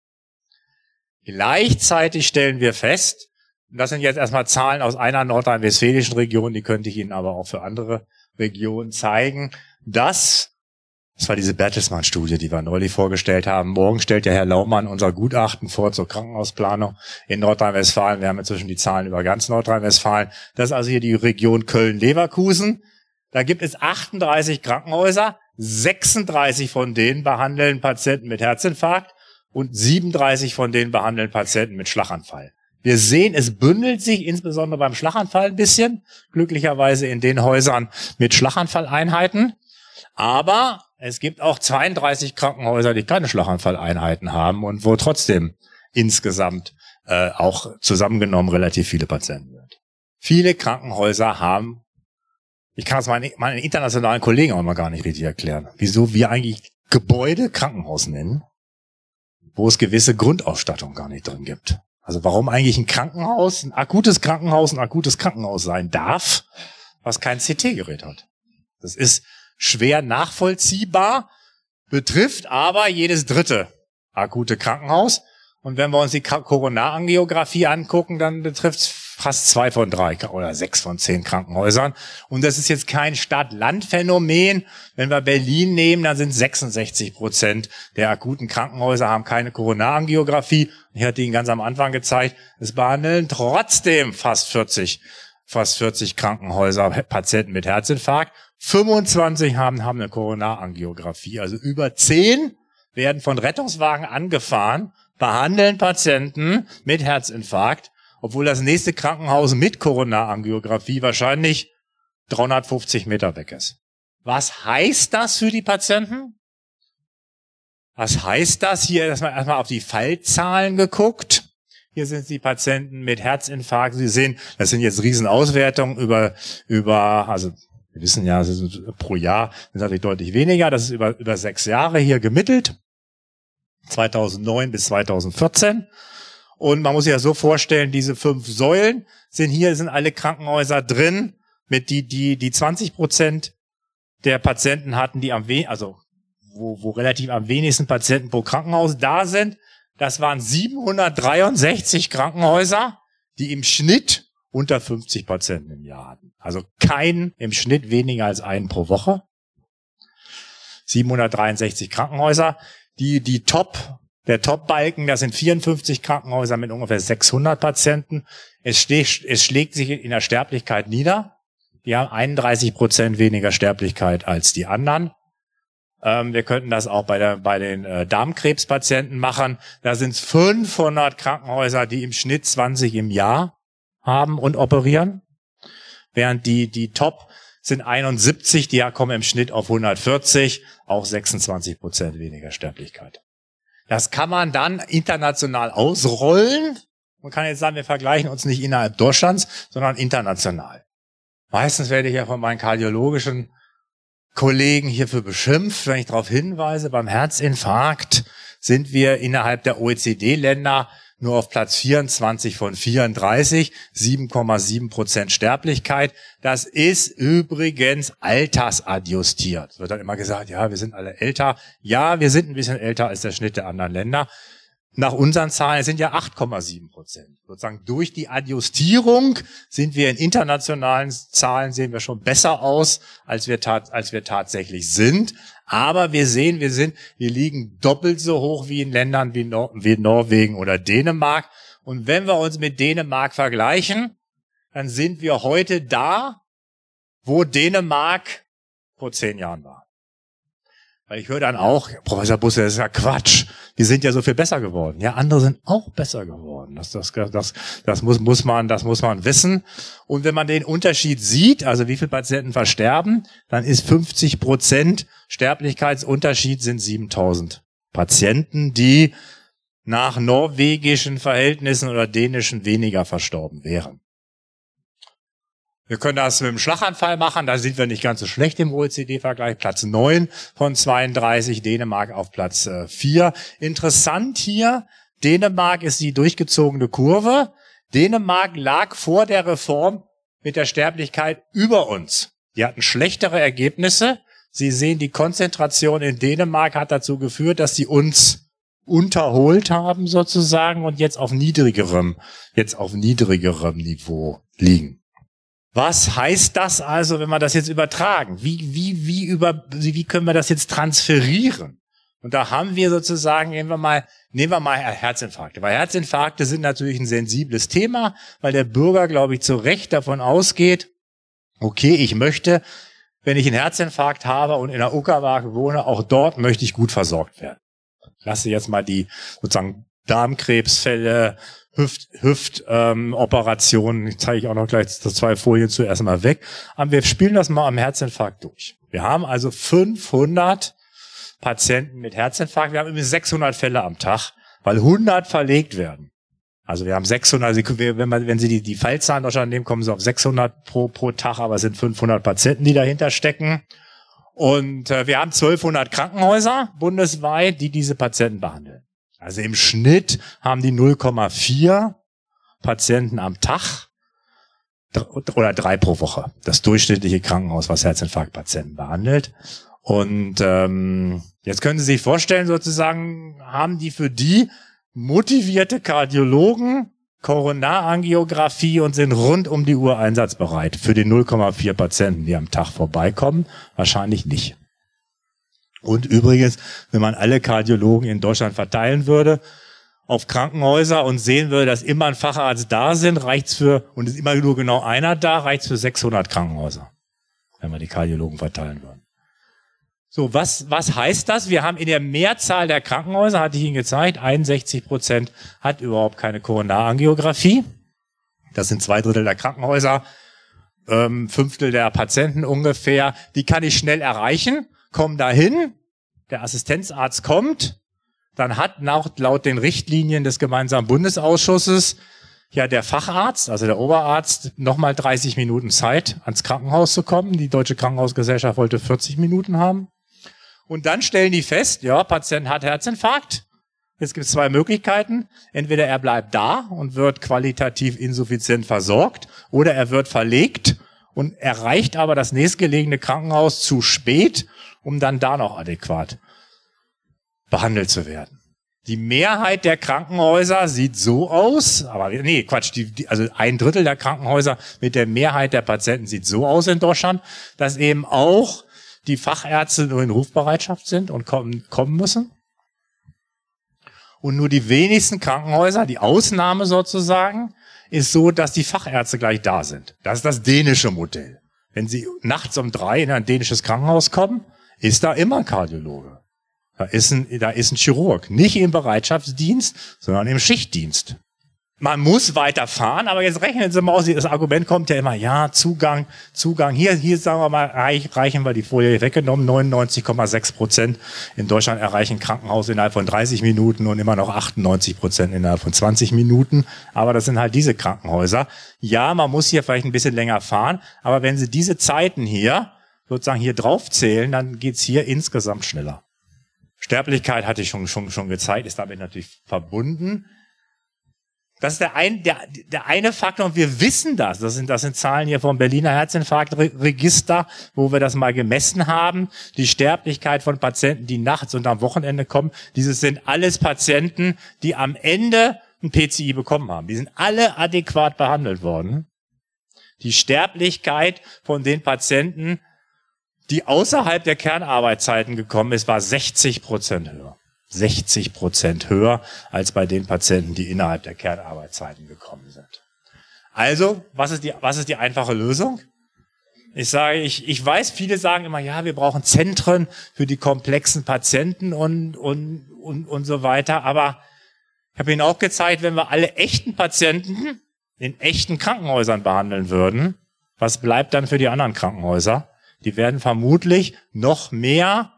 Speaker 4: Gleichzeitig stellen wir fest, das sind jetzt erstmal Zahlen aus einer nordrhein-westfälischen Region, die könnte ich Ihnen aber auch für andere Regionen zeigen, dass das war diese Bertelsmann-Studie, die wir neulich vorgestellt haben. Morgen stellt ja Herr Laumann unser Gutachten vor zur Krankenhausplanung in Nordrhein-Westfalen. Wir haben inzwischen die Zahlen über ganz Nordrhein-Westfalen. Das ist also hier die Region Köln-Leverkusen. Da gibt es 38 Krankenhäuser. 36 von denen behandeln Patienten mit Herzinfarkt und 37 von denen behandeln Patienten mit Schlaganfall. Wir sehen, es bündelt sich insbesondere beim Schlaganfall ein bisschen, glücklicherweise in den Häusern mit Schlaganfalleinheiten. Aber es gibt auch 32 Krankenhäuser, die keine Schlaganfalleinheiten haben und wo trotzdem insgesamt äh, auch zusammengenommen relativ viele Patienten sind. Viele Krankenhäuser haben, ich kann es meinen, meinen internationalen Kollegen auch mal gar nicht richtig erklären, wieso wir eigentlich Gebäude Krankenhaus nennen, wo es gewisse Grundausstattung gar nicht drin gibt. Also warum eigentlich ein Krankenhaus, ein akutes Krankenhaus, ein akutes Krankenhaus sein darf, was kein CT-Gerät hat. Das ist schwer nachvollziehbar, betrifft aber jedes dritte akute Krankenhaus. Und wenn wir uns die Koronarangiographie angucken, dann betrifft es fast zwei von drei oder sechs von zehn Krankenhäusern. Und das ist jetzt kein Stadt-Land-Phänomen. Wenn wir Berlin nehmen, dann sind 66 Prozent der akuten Krankenhäuser haben keine Koronarangiographie. Ich hatte Ihnen ganz am Anfang gezeigt, es behandeln trotzdem fast 40, fast 40 Krankenhäuser Patienten mit Herzinfarkt. 25 haben, haben eine Koronarangiographie. Also über 10 werden von Rettungswagen angefahren, behandeln Patienten mit Herzinfarkt, obwohl das nächste Krankenhaus mit Koronarangiographie wahrscheinlich 350 Meter weg ist. Was heißt das für die Patienten? Was heißt das? Hier erstmal, erstmal auf die Fallzahlen geguckt. Hier sind die Patienten mit Herzinfarkt. Sie sehen, das sind jetzt Riesenauswertungen über, über, also wir wissen ja, pro Jahr sind natürlich deutlich weniger. Das ist über, über sechs Jahre hier gemittelt. 2009 bis 2014. Und man muss sich ja so vorstellen, diese fünf Säulen sind hier, sind alle Krankenhäuser drin, mit die, die, die 20 Prozent der Patienten hatten, die am wenigsten, also, wo, wo relativ am wenigsten Patienten pro Krankenhaus da sind. Das waren 763 Krankenhäuser, die im Schnitt unter 50 Patienten im Jahr hatten. Also kein im Schnitt weniger als einen pro Woche. 763 Krankenhäuser. Die, die Top, der Top-Balken, das sind 54 Krankenhäuser mit ungefähr 600 Patienten. Es, schlägt, es schlägt sich in der Sterblichkeit nieder. Die haben 31 Prozent weniger Sterblichkeit als die anderen. Ähm, wir könnten das auch bei, der, bei den äh, Darmkrebspatienten machen. Da sind es 500 Krankenhäuser, die im Schnitt 20 im Jahr haben und operieren. Während die, die Top sind 71, die kommen im Schnitt auf 140, auch 26 Prozent weniger Sterblichkeit. Das kann man dann international ausrollen. Man kann jetzt sagen, wir vergleichen uns nicht innerhalb Deutschlands, sondern international. Meistens werde ich ja von meinen kardiologischen Kollegen hierfür beschimpft, wenn ich darauf hinweise. Beim Herzinfarkt sind wir innerhalb der OECD-Länder nur auf Platz 24 von 34, 7,7 Prozent Sterblichkeit. Das ist übrigens altersadjustiert. Es wird dann immer gesagt, ja, wir sind alle älter. Ja, wir sind ein bisschen älter als der Schnitt der anderen Länder. Nach unseren Zahlen sind ja 8,7 Prozent. Sozusagen durch die Adjustierung sind wir in internationalen Zahlen sehen wir schon besser aus, als wir, als wir tatsächlich sind. Aber wir sehen, wir sind, wir liegen doppelt so hoch wie in Ländern wie, Nor wie Norwegen oder Dänemark. Und wenn wir uns mit Dänemark vergleichen, dann sind wir heute da, wo Dänemark vor zehn Jahren war. Weil ich höre dann auch, Professor Busse, das ist ja Quatsch. Wir sind ja so viel besser geworden. Ja, andere sind auch besser geworden. Das, das, das, das muss, muss man, das muss man wissen. Und wenn man den Unterschied sieht, also wie viele Patienten versterben, dann ist 50 Prozent Sterblichkeitsunterschied sind 7000 Patienten, die nach norwegischen Verhältnissen oder dänischen weniger verstorben wären. Wir können das mit dem Schlaganfall machen, da sind wir nicht ganz so schlecht im OECD-Vergleich. Platz 9 von 32, Dänemark auf Platz 4. Äh, Interessant hier, Dänemark ist die durchgezogene Kurve. Dänemark lag vor der Reform mit der Sterblichkeit über uns. Die hatten schlechtere Ergebnisse. Sie sehen, die Konzentration in Dänemark hat dazu geführt, dass sie uns unterholt haben sozusagen und jetzt auf niedrigerem, jetzt auf niedrigerem Niveau liegen. Was heißt das also, wenn wir das jetzt übertragen? Wie, wie, wie, über, wie können wir das jetzt transferieren? Und da haben wir sozusagen, nehmen wir mal, nehmen wir mal Herzinfarkte. Weil Herzinfarkte sind natürlich ein sensibles Thema, weil der Bürger, glaube ich, zu Recht davon ausgeht, okay, ich möchte, wenn ich einen Herzinfarkt habe und in der Uckermark wohne, auch dort möchte ich gut versorgt werden. Ich lasse jetzt mal die sozusagen Darmkrebsfälle, Hüft, Hüft ähm, Operationen, zeige ich auch noch gleich zwei Folien zuerst mal weg. Aber wir spielen das mal am Herzinfarkt durch. Wir haben also 500 Patienten mit Herzinfarkt. Wir haben immer 600 Fälle am Tag, weil 100 verlegt werden. Also wir haben 600, also wenn, man, wenn Sie die, die Fallzahlen Deutschland nehmen, kommen Sie auf 600 pro, pro Tag, aber es sind 500 Patienten, die dahinter stecken. Und äh, wir haben 1200 Krankenhäuser bundesweit, die diese Patienten behandeln. Also im Schnitt haben die 0,4 Patienten am Tag oder drei pro Woche. Das durchschnittliche Krankenhaus, was Herzinfarktpatienten behandelt. Und ähm, jetzt können Sie sich vorstellen, sozusagen, haben die für die motivierte Kardiologen Koronarangiographie und sind rund um die Uhr einsatzbereit. Für die 0,4 Patienten, die am Tag vorbeikommen, wahrscheinlich nicht. Und übrigens, wenn man alle Kardiologen in Deutschland verteilen würde auf Krankenhäuser und sehen würde, dass immer ein Facharzt da sind, reicht's für, und ist immer nur genau einer da, reicht's für 600 Krankenhäuser, wenn wir die Kardiologen verteilen würden. So, was, was heißt das? Wir haben in der Mehrzahl der Krankenhäuser, hatte ich Ihnen gezeigt, 61 Prozent hat überhaupt keine Koronarangiographie. Das sind zwei Drittel der Krankenhäuser, ähm, Fünftel der Patienten ungefähr. Die kann ich schnell erreichen kommen dahin, der Assistenzarzt kommt, dann hat laut, laut den Richtlinien des gemeinsamen Bundesausschusses ja der Facharzt, also der Oberarzt, nochmal 30 Minuten Zeit, ans Krankenhaus zu kommen. Die Deutsche Krankenhausgesellschaft wollte 40 Minuten haben. Und dann stellen die fest, ja, Patient hat Herzinfarkt. Jetzt gibt es zwei Möglichkeiten. Entweder er bleibt da und wird qualitativ insuffizient versorgt oder er wird verlegt und erreicht aber das nächstgelegene Krankenhaus zu spät um dann da noch adäquat behandelt zu werden. Die Mehrheit der Krankenhäuser sieht so aus, aber nee, Quatsch, die, die, also ein Drittel der Krankenhäuser mit der Mehrheit der Patienten sieht so aus in Deutschland, dass eben auch die Fachärzte nur in Rufbereitschaft sind und kommen, kommen müssen. Und nur die wenigsten Krankenhäuser, die Ausnahme sozusagen, ist so, dass die Fachärzte gleich da sind. Das ist das dänische Modell. Wenn Sie nachts um drei in ein dänisches Krankenhaus kommen, ist da immer ein Kardiologe. Da ist ein, da ist ein Chirurg. Nicht im Bereitschaftsdienst, sondern im Schichtdienst. Man muss weiterfahren, aber jetzt rechnen Sie mal aus, das Argument kommt ja immer, ja, Zugang, Zugang. Hier, hier sagen wir mal, reichen wir die Folie weggenommen, 99,6 Prozent in Deutschland erreichen Krankenhaus innerhalb von 30 Minuten und immer noch 98 Prozent innerhalb von 20 Minuten. Aber das sind halt diese Krankenhäuser. Ja, man muss hier vielleicht ein bisschen länger fahren, aber wenn Sie diese Zeiten hier sozusagen hier draufzählen, dann geht's hier insgesamt schneller. Sterblichkeit hatte ich schon, schon, schon gezeigt, ist damit natürlich verbunden. Das ist der, ein, der, der eine Faktor und wir wissen das. Das sind, das sind Zahlen hier vom Berliner Herzinfarktregister, wo wir das mal gemessen haben. Die Sterblichkeit von Patienten, die nachts und am Wochenende kommen, dieses sind alles Patienten, die am Ende ein PCI bekommen haben. Die sind alle adäquat behandelt worden. Die Sterblichkeit von den Patienten, die außerhalb der Kernarbeitszeiten gekommen ist, war 60 Prozent höher. 60 Prozent höher als bei den Patienten, die innerhalb der Kernarbeitszeiten gekommen sind. Also, was ist die, was ist die einfache Lösung? Ich sage, ich, ich weiß, viele sagen immer, ja, wir brauchen Zentren für die komplexen Patienten und, und, und, und so weiter. Aber ich habe Ihnen auch gezeigt, wenn wir alle echten Patienten in echten Krankenhäusern behandeln würden, was bleibt dann für die anderen Krankenhäuser? Die werden vermutlich noch mehr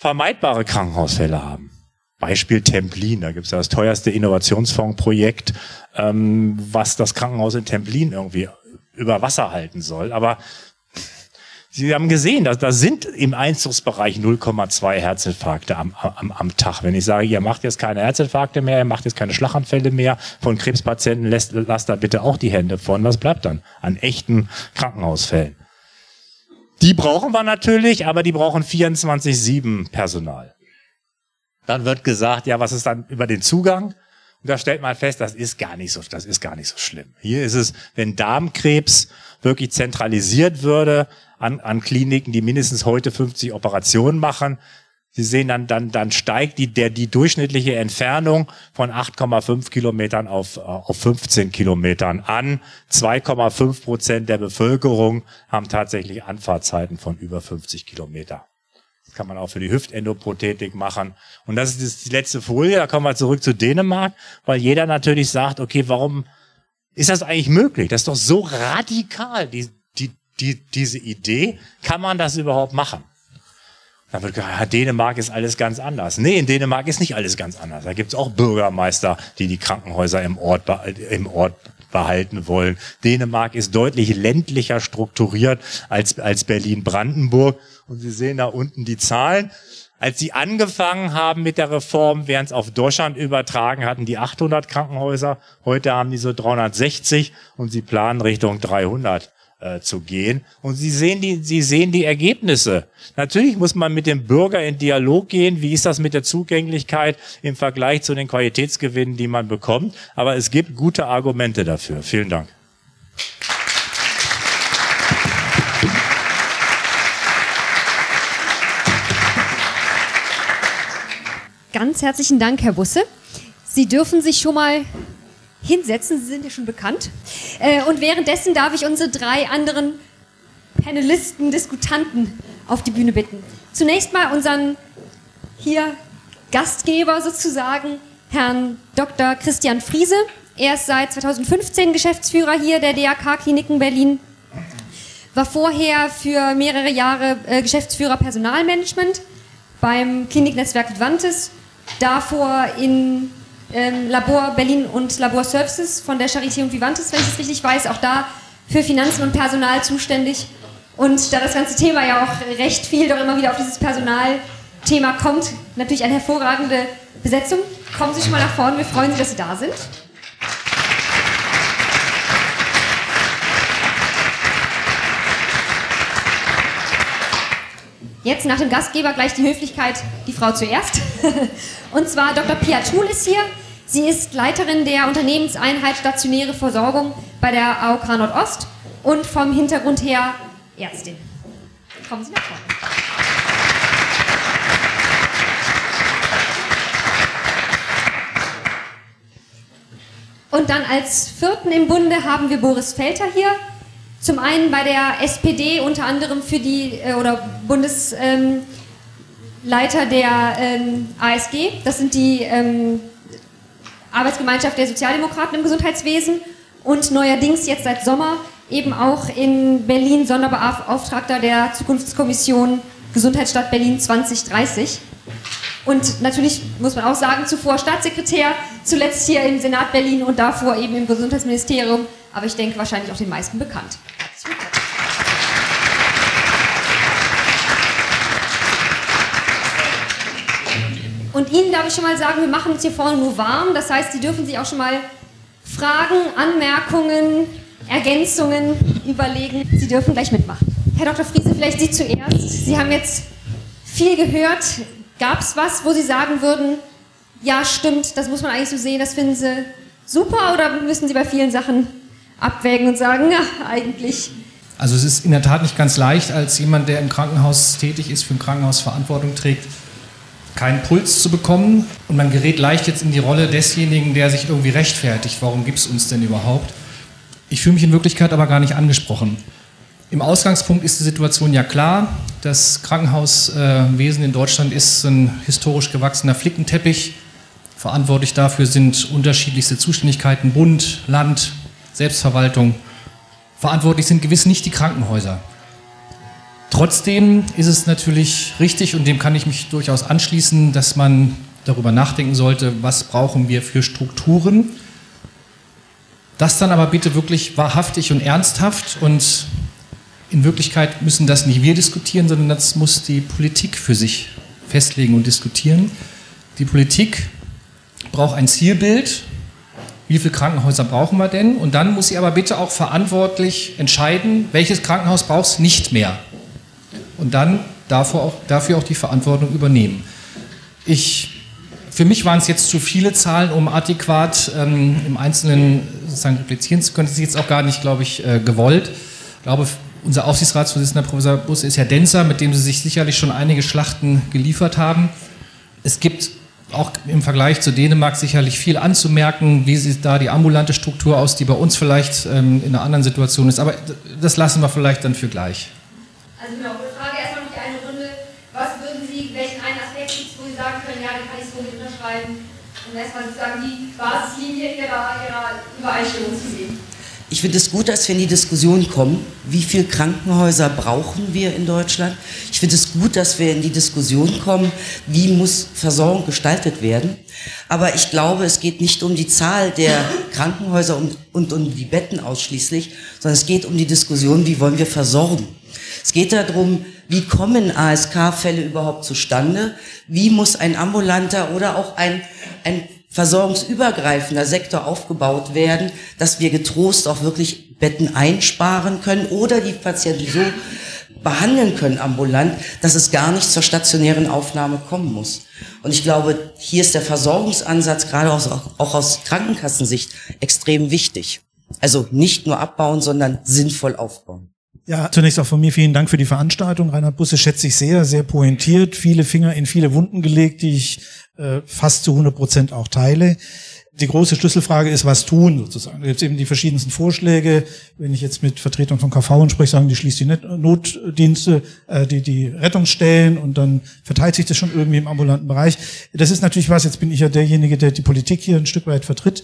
Speaker 4: vermeidbare Krankenhausfälle haben. Beispiel Templin, da gibt es ja das teuerste Innovationsfondsprojekt, ähm, was das Krankenhaus in Templin irgendwie über Wasser halten soll. Aber Sie haben gesehen, dass da sind im Einzugsbereich 0,2 Herzinfarkte am, am, am Tag. Wenn ich sage, ihr macht jetzt keine Herzinfarkte mehr, ihr macht jetzt keine Schlaganfälle mehr, von Krebspatienten lässt, lasst da bitte auch die Hände von. Was bleibt dann an echten Krankenhausfällen? Die brauchen wir natürlich, aber die brauchen 24-7 Personal. Dann wird gesagt, ja, was ist dann über den Zugang? Und da stellt man fest, das ist gar nicht so, das ist gar nicht so schlimm. Hier ist es, wenn Darmkrebs wirklich zentralisiert würde an, an Kliniken, die mindestens heute 50 Operationen machen, Sie sehen dann, dann, dann steigt die, der, die durchschnittliche Entfernung von 8,5 Kilometern auf, äh, auf 15 Kilometern an. 2,5 Prozent der Bevölkerung haben tatsächlich Anfahrtzeiten von über 50 Kilometer. Das kann man auch für die Hüftendoprothetik machen. Und das ist die letzte Folie. Da kommen wir zurück zu Dänemark, weil jeder natürlich sagt, okay, warum ist das eigentlich möglich? Das ist doch so radikal, die, die, die, diese Idee. Kann man das überhaupt machen? Dann wird gesagt, Dänemark ist alles ganz anders. Nee, in Dänemark ist nicht alles ganz anders. Da gibt's auch Bürgermeister, die die Krankenhäuser im Ort, im Ort behalten wollen. Dänemark ist deutlich ländlicher strukturiert als, als Berlin-Brandenburg. Und Sie sehen da unten die Zahlen. Als sie angefangen haben mit der Reform, während es auf Deutschland übertragen, hatten die 800 Krankenhäuser. Heute haben die so 360 und sie planen Richtung 300 äh, zu gehen. Und Sie sehen die, Sie sehen die Ergebnisse. Natürlich muss man mit dem Bürger in Dialog gehen. Wie ist das mit der Zugänglichkeit im Vergleich zu den Qualitätsgewinnen, die man bekommt? Aber es gibt gute Argumente dafür. Vielen Dank.
Speaker 3: Ganz herzlichen Dank, Herr Busse. Sie dürfen sich schon mal hinsetzen. Sie sind ja schon bekannt. Äh, und währenddessen darf ich unsere drei anderen Panelisten, Diskutanten auf die Bühne bitten. Zunächst mal unseren hier Gastgeber sozusagen, Herrn Dr. Christian Friese. Er ist seit 2015 Geschäftsführer hier der DAK Kliniken Berlin. War vorher für mehrere Jahre äh, Geschäftsführer Personalmanagement beim Kliniknetzwerk Vivantes. Davor in ähm, Labor Berlin und Labor Services von der Charité und Vivantes, wenn ich es richtig weiß, auch da für Finanzen und Personal zuständig. Und da das ganze Thema ja auch recht viel doch immer wieder auf dieses Personalthema kommt, natürlich eine hervorragende Besetzung. Kommen Sie schon mal nach vorne, wir freuen uns, dass Sie da sind. Jetzt nach dem Gastgeber gleich die Höflichkeit, die Frau zuerst. Und zwar Dr. Pia Thul ist hier. Sie ist Leiterin der Unternehmenseinheit Stationäre Versorgung bei der AOK Nordost und vom Hintergrund her Ärztin. Kommen Sie nach vorne. Und dann als vierten im Bunde haben wir Boris Felter hier. Zum einen bei der SPD unter anderem für die äh, oder Bundesleiter ähm, der ähm, ASG. Das sind die ähm, Arbeitsgemeinschaft der Sozialdemokraten im Gesundheitswesen und neuerdings jetzt seit Sommer eben auch in Berlin Sonderbeauftragter der Zukunftskommission Gesundheitsstadt Berlin 2030. Und natürlich muss man auch sagen, zuvor Staatssekretär, zuletzt hier im Senat Berlin und davor eben im Gesundheitsministerium, aber ich denke wahrscheinlich auch den meisten bekannt. Herzlich. Und Ihnen darf ich schon mal sagen, wir machen uns hier vorne nur warm. Das heißt, Sie dürfen sich auch schon mal Fragen, Anmerkungen, Ergänzungen überlegen. Sie dürfen gleich mitmachen. Herr Dr. Friese, vielleicht Sie zuerst. Sie haben jetzt viel gehört. Gab es was, wo Sie sagen würden, ja, stimmt, das muss man eigentlich so sehen, das finden Sie super oder müssen Sie bei vielen Sachen abwägen und sagen, ja, eigentlich.
Speaker 5: Also es ist in der Tat nicht ganz leicht, als jemand, der im Krankenhaus tätig ist, für ein Krankenhaus Verantwortung trägt, keinen Puls zu bekommen. Und man gerät leicht jetzt in die Rolle desjenigen, der sich irgendwie rechtfertigt. Warum gibt es uns denn überhaupt? Ich fühle mich in Wirklichkeit aber gar nicht angesprochen. Im Ausgangspunkt ist die Situation ja klar. Das Krankenhauswesen in Deutschland ist ein historisch gewachsener Flickenteppich. Verantwortlich dafür sind unterschiedlichste Zuständigkeiten, Bund, Land, Selbstverwaltung. Verantwortlich sind gewiss nicht die Krankenhäuser. Trotzdem ist es natürlich richtig, und dem kann ich mich durchaus anschließen, dass man darüber nachdenken sollte, was brauchen wir für Strukturen. Das dann aber bitte wirklich wahrhaftig und ernsthaft und in Wirklichkeit müssen das nicht wir diskutieren, sondern das muss die Politik für sich festlegen und diskutieren. Die Politik braucht ein Zielbild, wie viele Krankenhäuser brauchen wir denn? Und dann muss sie aber bitte auch verantwortlich entscheiden, welches Krankenhaus braucht es nicht mehr. Und dann dafür auch, dafür auch die Verantwortung übernehmen. Ich, für mich waren es jetzt zu viele Zahlen, um adäquat ähm, im Einzelnen sozusagen replizieren zu können. Das ist jetzt auch gar nicht, glaube ich, äh, gewollt. Ich glaube, unser Aufsichtsratsvorsitzender Professor Bus ist ja Denzer, mit dem Sie sich sicherlich schon einige Schlachten geliefert haben. Es gibt auch im Vergleich zu Dänemark sicherlich viel anzumerken, wie sieht da die ambulante Struktur aus, die bei uns vielleicht ähm, in einer anderen Situation ist. Aber das lassen wir vielleicht dann für gleich.
Speaker 3: Also genau, Frage erstmal noch die eine Runde. Was würden Sie, welchen einen Aspekt gibt wo Sie sagen können, ja, den kann ich so unterschreiben? Und erstmal sozusagen die Basislinie Ihrer, Ihrer Übereinstimmung zu sehen.
Speaker 6: Ich finde es gut, dass wir in die Diskussion kommen, wie viele Krankenhäuser brauchen wir in Deutschland. Ich finde es gut, dass wir in die Diskussion kommen, wie muss Versorgung gestaltet werden. Aber ich glaube, es geht nicht um die Zahl der Krankenhäuser und, und um die Betten ausschließlich, sondern es geht um die Diskussion, wie wollen wir versorgen. Es geht darum, wie kommen ASK-Fälle überhaupt zustande? Wie muss ein ambulanter oder auch ein, ein versorgungsübergreifender Sektor aufgebaut werden, dass wir getrost auch wirklich Betten einsparen können oder die Patienten so behandeln können ambulant, dass es gar nicht zur stationären Aufnahme kommen muss. Und ich glaube, hier ist der Versorgungsansatz gerade aus, auch aus Krankenkassensicht extrem wichtig. Also nicht nur abbauen, sondern sinnvoll aufbauen.
Speaker 7: Ja, zunächst auch von mir vielen Dank für die Veranstaltung. Reinhard Busse schätze ich sehr, sehr pointiert, viele Finger in viele Wunden gelegt, die ich äh, fast zu 100 Prozent auch teile. Die große Schlüsselfrage ist, was tun sozusagen. Jetzt eben die verschiedensten Vorschläge. Wenn ich jetzt mit Vertretern von KV spreche, sagen die schließt die Notdienste, äh, die, die Rettungsstellen und dann verteilt sich das schon irgendwie im ambulanten Bereich. Das ist natürlich was, jetzt bin ich ja derjenige, der die Politik hier ein Stück weit vertritt.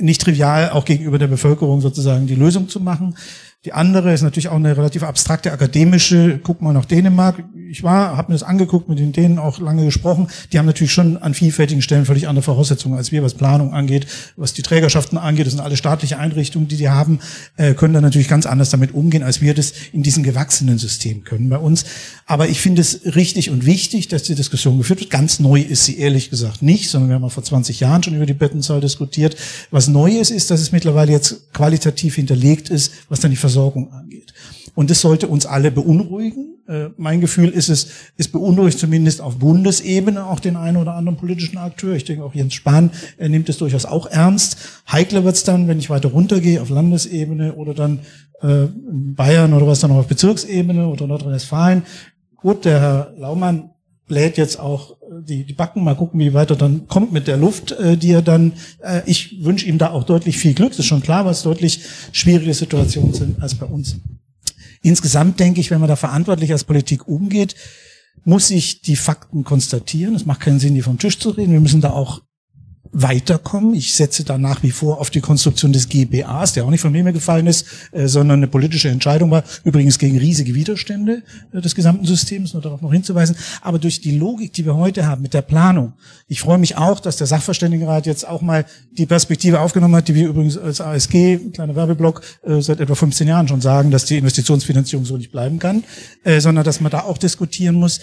Speaker 7: Nicht trivial, auch gegenüber der Bevölkerung sozusagen die Lösung zu machen. Die andere ist natürlich auch eine relativ abstrakte akademische. Guck mal nach Dänemark. Ich war, habe mir das angeguckt, mit den Dänen auch lange gesprochen. Die haben natürlich schon an vielfältigen Stellen völlig andere Voraussetzungen als wir, was Planung angeht, was die Trägerschaften angeht. Das sind alle staatliche Einrichtungen, die die haben, äh, können da natürlich ganz anders damit umgehen, als wir das in diesem gewachsenen System können bei uns. Aber ich finde es richtig und wichtig, dass die Diskussion geführt wird. Ganz neu ist sie ehrlich gesagt nicht, sondern wir haben vor 20 Jahren schon über die Bettenzahl diskutiert. Was neu ist, ist, dass es mittlerweile jetzt qualitativ hinterlegt ist, was dann die Versorgung angeht. Und das sollte uns alle beunruhigen. Äh, mein Gefühl ist es, es beunruhigt zumindest auf Bundesebene auch den einen oder anderen politischen Akteur. Ich denke auch Jens Spahn er nimmt es durchaus auch ernst. Heikler wird es dann, wenn ich weiter runtergehe auf Landesebene oder dann äh, Bayern oder was dann noch auf Bezirksebene oder Nordrhein-Westfalen. Gut, der Herr Laumann bläht jetzt auch äh, die, die Backen, mal gucken, wie weiter dann kommt mit der Luft, äh, die er dann, äh, ich wünsche ihm da auch deutlich viel Glück, das ist schon klar, was deutlich schwierige Situationen sind als bei uns. Insgesamt denke ich, wenn man da verantwortlich als Politik umgeht, muss ich die Fakten konstatieren. Es macht keinen Sinn, die vom Tisch zu reden. Wir müssen da auch weiterkommen. Ich setze da nach wie vor auf die Konstruktion des GBAs, der auch nicht von mir mehr gefallen ist, äh, sondern eine politische Entscheidung war, übrigens gegen riesige Widerstände äh, des gesamten Systems, nur darauf noch hinzuweisen. Aber durch die Logik, die wir heute haben mit der Planung, ich freue mich auch, dass der Sachverständigenrat jetzt auch mal die Perspektive aufgenommen hat, die wir übrigens als ASG, kleiner Werbeblock, äh, seit etwa 15 Jahren schon sagen, dass die Investitionsfinanzierung so nicht bleiben kann, sondern dass man da auch diskutieren muss,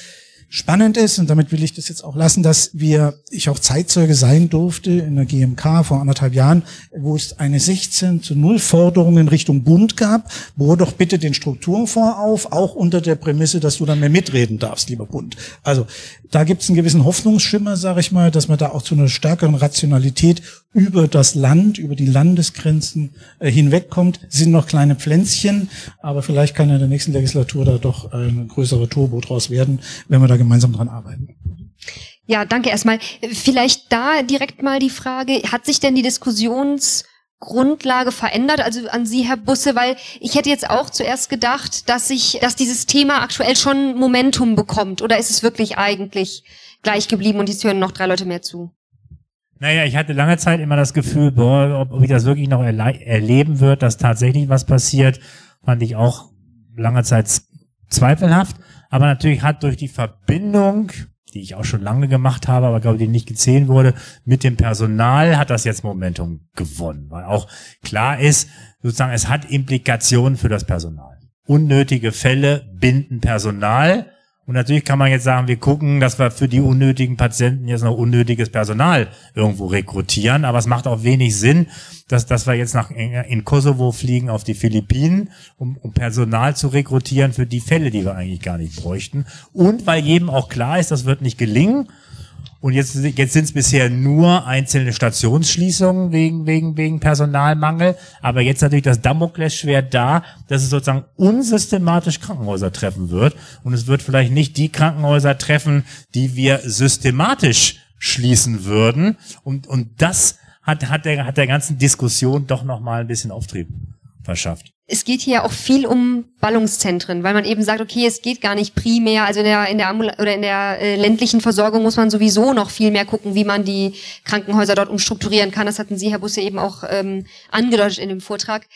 Speaker 7: spannend ist, und damit will ich das jetzt auch lassen, dass wir, ich auch Zeitzeuge sein durfte in der GMK vor anderthalb Jahren, wo es eine 16 zu 0 Forderung in Richtung Bund gab, bohr doch bitte den Strukturfonds auf, auch unter der Prämisse, dass du dann mehr mitreden darfst, lieber Bund. Also da gibt es einen gewissen Hoffnungsschimmer, sage ich mal, dass man da auch zu einer stärkeren Rationalität über das Land, über die Landesgrenzen äh, hinwegkommt. Sind noch kleine Pflänzchen, aber vielleicht kann in der nächsten Legislatur da doch ein größerer Turbo draus werden, wenn wir da gemeinsam dran arbeiten.
Speaker 3: Ja, danke erstmal. Vielleicht da direkt mal die Frage, hat sich denn die Diskussionsgrundlage verändert? Also an Sie, Herr Busse, weil ich hätte jetzt auch zuerst gedacht, dass sich, dass dieses Thema aktuell schon Momentum bekommt. Oder ist es wirklich eigentlich gleich geblieben und es hören noch drei Leute mehr zu?
Speaker 4: Naja, ich hatte lange Zeit immer das Gefühl, boah, ob, ob ich das wirklich noch erle erleben wird, dass tatsächlich was passiert, fand ich auch lange Zeit zweifelhaft. Aber natürlich hat durch die Verbindung, die ich auch schon lange gemacht habe, aber glaube, die nicht gezählt wurde, mit dem Personal hat das jetzt Momentum gewonnen. Weil auch klar ist, sozusagen, es hat Implikationen für das Personal. Unnötige Fälle binden Personal und natürlich kann man jetzt sagen, wir gucken, dass wir für die unnötigen Patienten jetzt noch unnötiges Personal irgendwo rekrutieren. Aber es macht auch wenig Sinn, dass, dass wir jetzt nach in Kosovo fliegen auf die Philippinen, um, um Personal zu rekrutieren für die Fälle, die wir eigentlich gar nicht bräuchten. Und weil jedem auch klar ist, das wird nicht gelingen. Und jetzt, jetzt sind es bisher nur einzelne Stationsschließungen wegen, wegen, wegen Personalmangel. Aber jetzt natürlich das Damoklesschwert da, dass es sozusagen unsystematisch Krankenhäuser treffen wird. Und es wird vielleicht nicht die Krankenhäuser treffen, die wir systematisch schließen würden. Und, und das hat, hat, der, hat der ganzen Diskussion doch nochmal ein bisschen Auftrieb verschafft
Speaker 3: es geht hier auch viel um Ballungszentren, weil man eben sagt, okay, es geht gar nicht primär, also in der in der Ambul oder in der äh, ländlichen Versorgung muss man sowieso noch viel mehr gucken, wie man die Krankenhäuser dort umstrukturieren kann. Das hatten Sie, Herr Busse, eben auch ähm, angedeutet in dem Vortrag.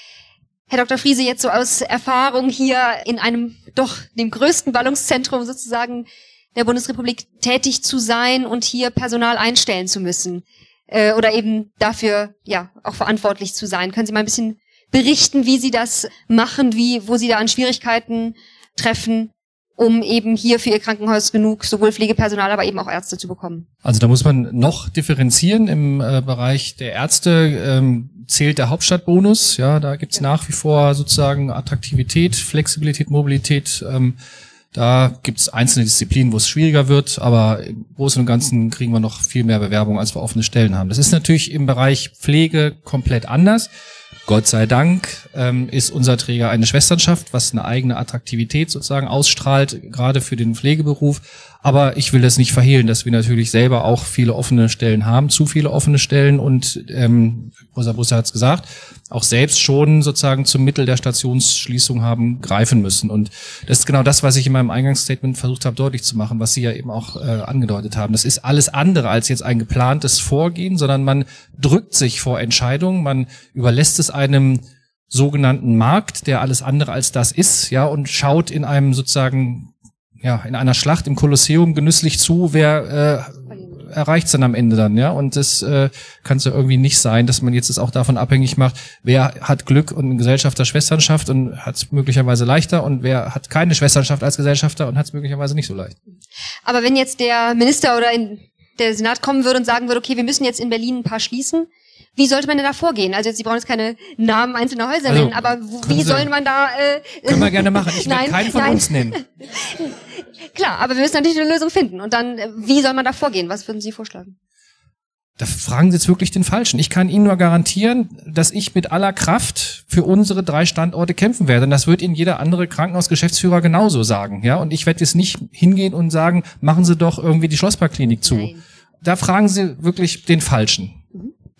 Speaker 3: Herr Dr. Friese, jetzt so aus Erfahrung hier in einem doch dem größten Ballungszentrum sozusagen der Bundesrepublik tätig zu sein und hier Personal einstellen zu müssen äh, oder eben dafür ja auch verantwortlich zu sein. Können Sie mal ein bisschen berichten, wie sie das machen, wie, wo sie da an Schwierigkeiten treffen, um eben hier für ihr Krankenhaus genug sowohl Pflegepersonal, aber eben auch Ärzte zu bekommen.
Speaker 5: Also da muss man noch differenzieren. Im äh, Bereich der Ärzte ähm, zählt der Hauptstadtbonus. Ja, da gibt's ja. nach wie vor sozusagen Attraktivität, Flexibilität, Mobilität. Ähm, da gibt's einzelne Disziplinen, wo es schwieriger wird, aber im Großen und Ganzen kriegen wir noch viel mehr Bewerbung, als wir offene Stellen haben. Das ist natürlich im Bereich Pflege komplett anders. Gott sei Dank ähm, ist unser Träger eine Schwesternschaft, was eine eigene Attraktivität sozusagen ausstrahlt, gerade für den Pflegeberuf. Aber ich will das nicht verhehlen, dass wir natürlich selber auch viele offene Stellen haben, zu viele offene Stellen und ähm, Rosa Busse hat es gesagt, auch selbst schon sozusagen zum Mittel der Stationsschließung haben greifen müssen. Und das ist genau das, was ich in meinem Eingangsstatement versucht habe deutlich zu machen, was Sie ja eben auch äh, angedeutet haben. Das ist alles andere als jetzt ein geplantes Vorgehen, sondern man drückt sich vor Entscheidungen, man überlässt es einem sogenannten Markt, der alles andere als das ist, ja, und schaut in einem sozusagen ja, in einer Schlacht im Kolosseum genüsslich zu, wer äh, erreicht's dann am Ende dann, ja. Und das äh, kann es ja irgendwie nicht sein, dass man jetzt es auch davon abhängig macht, wer hat Glück und Gesellschafter Schwesternschaft und hat es möglicherweise leichter und wer hat keine Schwesternschaft als Gesellschafter und hat es möglicherweise nicht so leicht.
Speaker 3: Aber wenn jetzt der Minister oder in der Senat kommen würde und sagen würde, okay, wir müssen jetzt in Berlin ein paar schließen, wie sollte man denn da vorgehen? Also Sie brauchen jetzt keine Namen einzelner Häuser also, nennen, aber wie soll man da...
Speaker 5: Äh, können wir gerne machen. Ich werde keinen von nein. uns nennen.
Speaker 3: Klar, aber wir müssen natürlich eine Lösung finden. Und dann, äh, wie soll man da vorgehen? Was würden Sie vorschlagen?
Speaker 5: Da fragen Sie jetzt wirklich den Falschen. Ich kann Ihnen nur garantieren, dass ich mit aller Kraft für unsere drei Standorte kämpfen werde. Und das wird Ihnen jeder andere Krankenhausgeschäftsführer genauso sagen. Ja, und ich werde jetzt nicht hingehen und sagen, machen Sie doch irgendwie die Schlossparkklinik zu. Nein. Da fragen Sie wirklich den Falschen.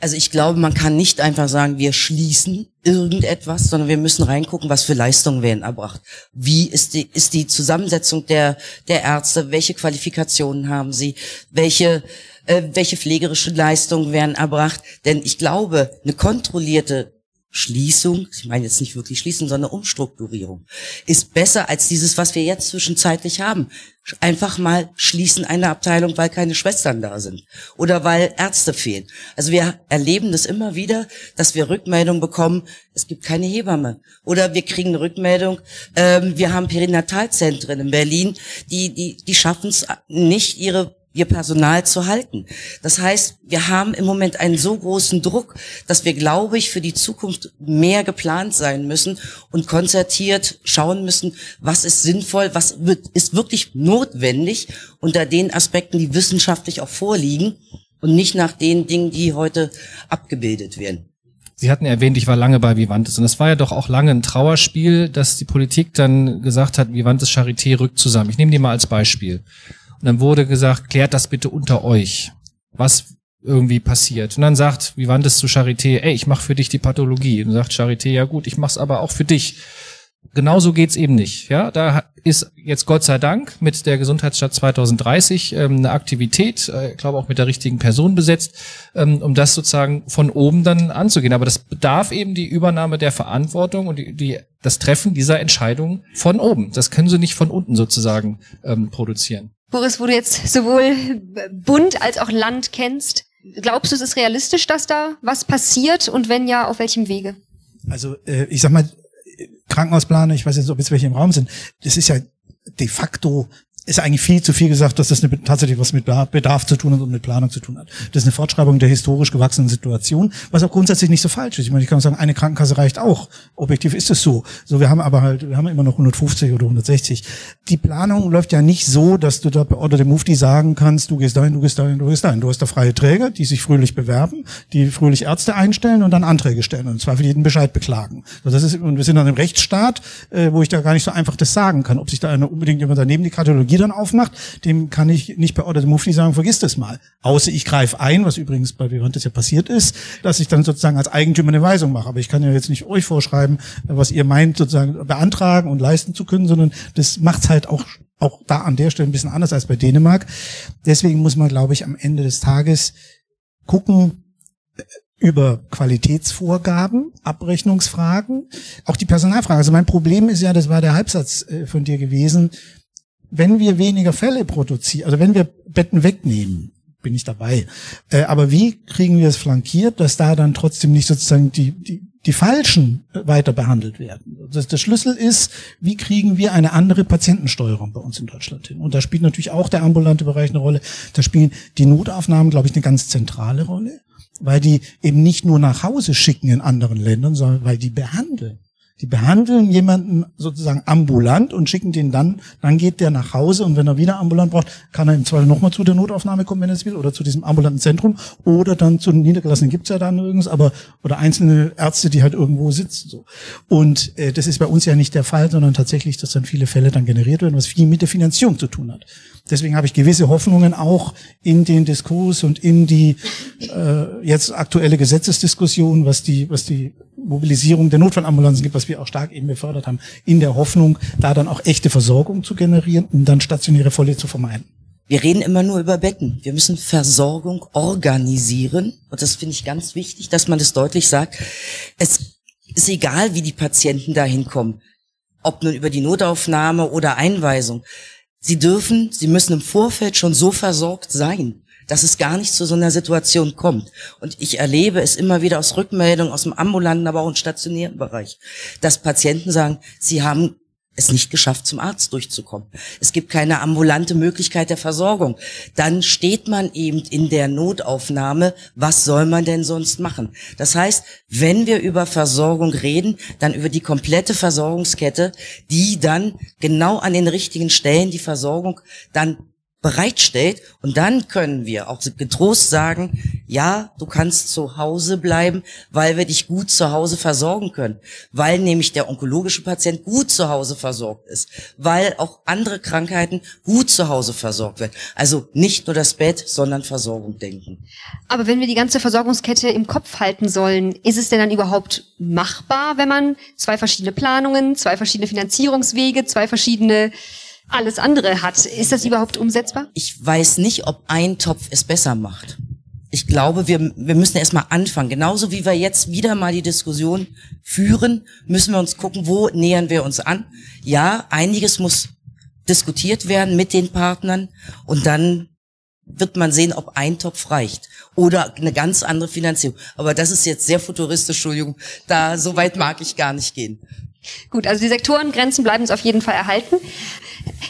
Speaker 6: Also ich glaube, man kann nicht einfach sagen, wir schließen irgendetwas, sondern wir müssen reingucken, was für Leistungen werden erbracht. Wie ist die, ist die Zusammensetzung der, der Ärzte? Welche Qualifikationen haben sie? Welche, äh, welche pflegerischen Leistungen werden erbracht? Denn ich glaube, eine kontrollierte Schließung, ich meine jetzt nicht wirklich Schließung, sondern Umstrukturierung, ist besser als dieses, was wir jetzt zwischenzeitlich haben. Einfach mal schließen eine Abteilung, weil keine Schwestern da sind oder weil Ärzte fehlen. Also wir erleben das immer wieder, dass wir Rückmeldungen bekommen, es gibt keine Hebamme. Oder wir kriegen eine Rückmeldung, ähm, wir haben Perinatalzentren in Berlin, die, die, die schaffen es nicht, ihre ihr Personal zu halten. Das heißt, wir haben im Moment einen so großen Druck, dass wir, glaube ich, für die Zukunft mehr geplant sein müssen und konzertiert schauen müssen, was ist sinnvoll, was wird, ist wirklich notwendig unter den Aspekten, die wissenschaftlich auch vorliegen und nicht nach den Dingen, die heute abgebildet werden.
Speaker 5: Sie hatten erwähnt, ich war lange bei Vivantes und es war ja doch auch lange ein Trauerspiel, dass die Politik dann gesagt hat, Vivantes Charité rückt zusammen. Ich nehme die mal als Beispiel. Und dann wurde gesagt, klärt das bitte unter euch, was irgendwie passiert. Und dann sagt Vivantes zu Charité, ey, ich mache für dich die Pathologie. Und sagt Charité, ja gut, ich mach's aber auch für dich. Genauso geht's eben nicht. Ja, da ist jetzt Gott sei Dank mit der Gesundheitsstadt 2030 ähm, eine Aktivität, äh, ich glaube auch mit der richtigen Person besetzt, ähm, um das sozusagen von oben dann anzugehen. Aber das bedarf eben die Übernahme der Verantwortung und die, die das Treffen dieser Entscheidung von oben. Das können sie nicht von unten sozusagen ähm, produzieren.
Speaker 3: Boris, wo du jetzt sowohl Bund als auch Land kennst, glaubst du, es ist realistisch, dass da was passiert und wenn ja, auf welchem Wege?
Speaker 7: Also äh, ich sag mal, Krankenhausplaner, ich weiß jetzt, ob jetzt welche im Raum sind, das ist ja de facto ist eigentlich viel zu viel gesagt, dass das eine, tatsächlich was mit Bedarf zu tun hat und mit Planung zu tun hat. Das ist eine Fortschreibung der historisch gewachsenen Situation, was auch grundsätzlich nicht so falsch ist. Ich meine, ich kann sagen, eine Krankenkasse reicht auch. Objektiv ist es so. So, wir haben aber halt, wir haben immer noch 150 oder 160. Die Planung läuft ja nicht so, dass du da bei Order dem Mufti sagen kannst, du gehst dahin, du gehst dahin, du gehst dahin. Du hast da freie Träger, die sich fröhlich bewerben, die fröhlich Ärzte einstellen und dann Anträge stellen und zwar für jeden Bescheid beklagen. So, das ist, und wir sind dann im Rechtsstaat, äh, wo ich da gar nicht so einfach das sagen kann, ob sich da einer unbedingt jemand daneben die Kardiologie die dann aufmacht, dem kann ich nicht bei Order the Mufti sagen, vergiss das mal. Außer ich greife ein, was übrigens bei Vivantes ja passiert ist, dass ich dann sozusagen als Eigentümer eine Weisung mache. Aber ich kann ja jetzt nicht euch vorschreiben, was ihr meint, sozusagen beantragen und leisten zu können, sondern das macht's halt auch auch da an der Stelle ein bisschen anders als bei Dänemark. Deswegen muss man, glaube ich, am Ende des Tages gucken, über Qualitätsvorgaben, Abrechnungsfragen, auch die Personalfragen. Also mein Problem ist ja, das war der Halbsatz äh, von dir gewesen, wenn wir weniger Fälle produzieren, also wenn wir Betten wegnehmen, bin ich dabei. Äh, aber wie kriegen wir es flankiert, dass da dann trotzdem nicht sozusagen die, die, die Falschen weiter behandelt werden? Das, der Schlüssel ist, wie kriegen wir eine andere Patientensteuerung bei uns in Deutschland hin? Und da spielt natürlich auch der ambulante Bereich eine Rolle. Da spielen die Notaufnahmen, glaube ich, eine ganz zentrale Rolle, weil die eben nicht nur nach Hause schicken in anderen Ländern, sondern weil die behandeln. Die behandeln jemanden sozusagen ambulant und schicken den dann, dann geht der nach Hause und wenn er wieder ambulant braucht, kann er im Zweifel nochmal zu der Notaufnahme kommen, wenn er es will, oder zu diesem ambulanten Zentrum oder dann zu den Niedergelassenen gibt's ja da nirgends, aber oder einzelne Ärzte, die halt irgendwo sitzen. so. Und äh, das ist bei uns ja nicht der Fall, sondern tatsächlich, dass dann viele Fälle dann generiert werden, was viel mit der Finanzierung zu tun hat. Deswegen habe ich gewisse Hoffnungen auch in den Diskurs und in die äh, jetzt aktuelle Gesetzesdiskussion, was die, was die Mobilisierung der Notfallambulanzen gibt, was wir auch stark eben befördert haben, in der Hoffnung, da dann auch echte Versorgung zu generieren, um dann stationäre Fälle zu vermeiden.
Speaker 6: Wir reden immer nur über Betten. Wir müssen Versorgung organisieren. Und das finde ich ganz wichtig, dass man das deutlich sagt. Es ist egal, wie die Patienten dahin kommen. Ob nun über die Notaufnahme oder Einweisung. Sie dürfen, sie müssen im Vorfeld schon so versorgt sein, dass es gar nicht zu so einer Situation kommt. Und ich erlebe es immer wieder aus Rückmeldungen aus dem ambulanten, aber auch im stationären Bereich, dass Patienten sagen, sie haben es nicht geschafft, zum Arzt durchzukommen. Es gibt keine ambulante Möglichkeit der Versorgung. Dann steht man eben in der Notaufnahme. Was soll man denn sonst machen? Das heißt, wenn wir über Versorgung reden, dann über die komplette Versorgungskette, die dann genau an den richtigen Stellen die Versorgung dann bereitstellt. Und dann können wir auch getrost sagen, ja, du kannst zu Hause bleiben, weil wir dich gut zu Hause versorgen können. Weil nämlich der onkologische Patient gut zu Hause versorgt ist. Weil auch andere Krankheiten gut zu Hause versorgt werden. Also nicht nur das Bett, sondern Versorgung denken.
Speaker 3: Aber wenn wir die ganze Versorgungskette im Kopf halten sollen, ist es denn dann überhaupt machbar, wenn man zwei verschiedene Planungen, zwei verschiedene Finanzierungswege, zwei verschiedene alles andere hat. Ist das überhaupt umsetzbar?
Speaker 6: Ich weiß nicht, ob ein Topf es besser macht. ich glaube, wir, wir müssen erstmal anfangen. Genauso wie wir jetzt wieder mal die Diskussion führen, müssen wir uns gucken, wo nähern wir uns an. Ja, einiges muss diskutiert werden mit den Partnern und dann wird man sehen, ob ein Topf reicht oder eine ganz andere Finanzierung. Aber das ist jetzt sehr futuristisch, Entschuldigung. Da so weit mag ich gar nicht gehen.
Speaker 3: Gut, also die Sektorengrenzen bleiben uns auf jeden Fall erhalten.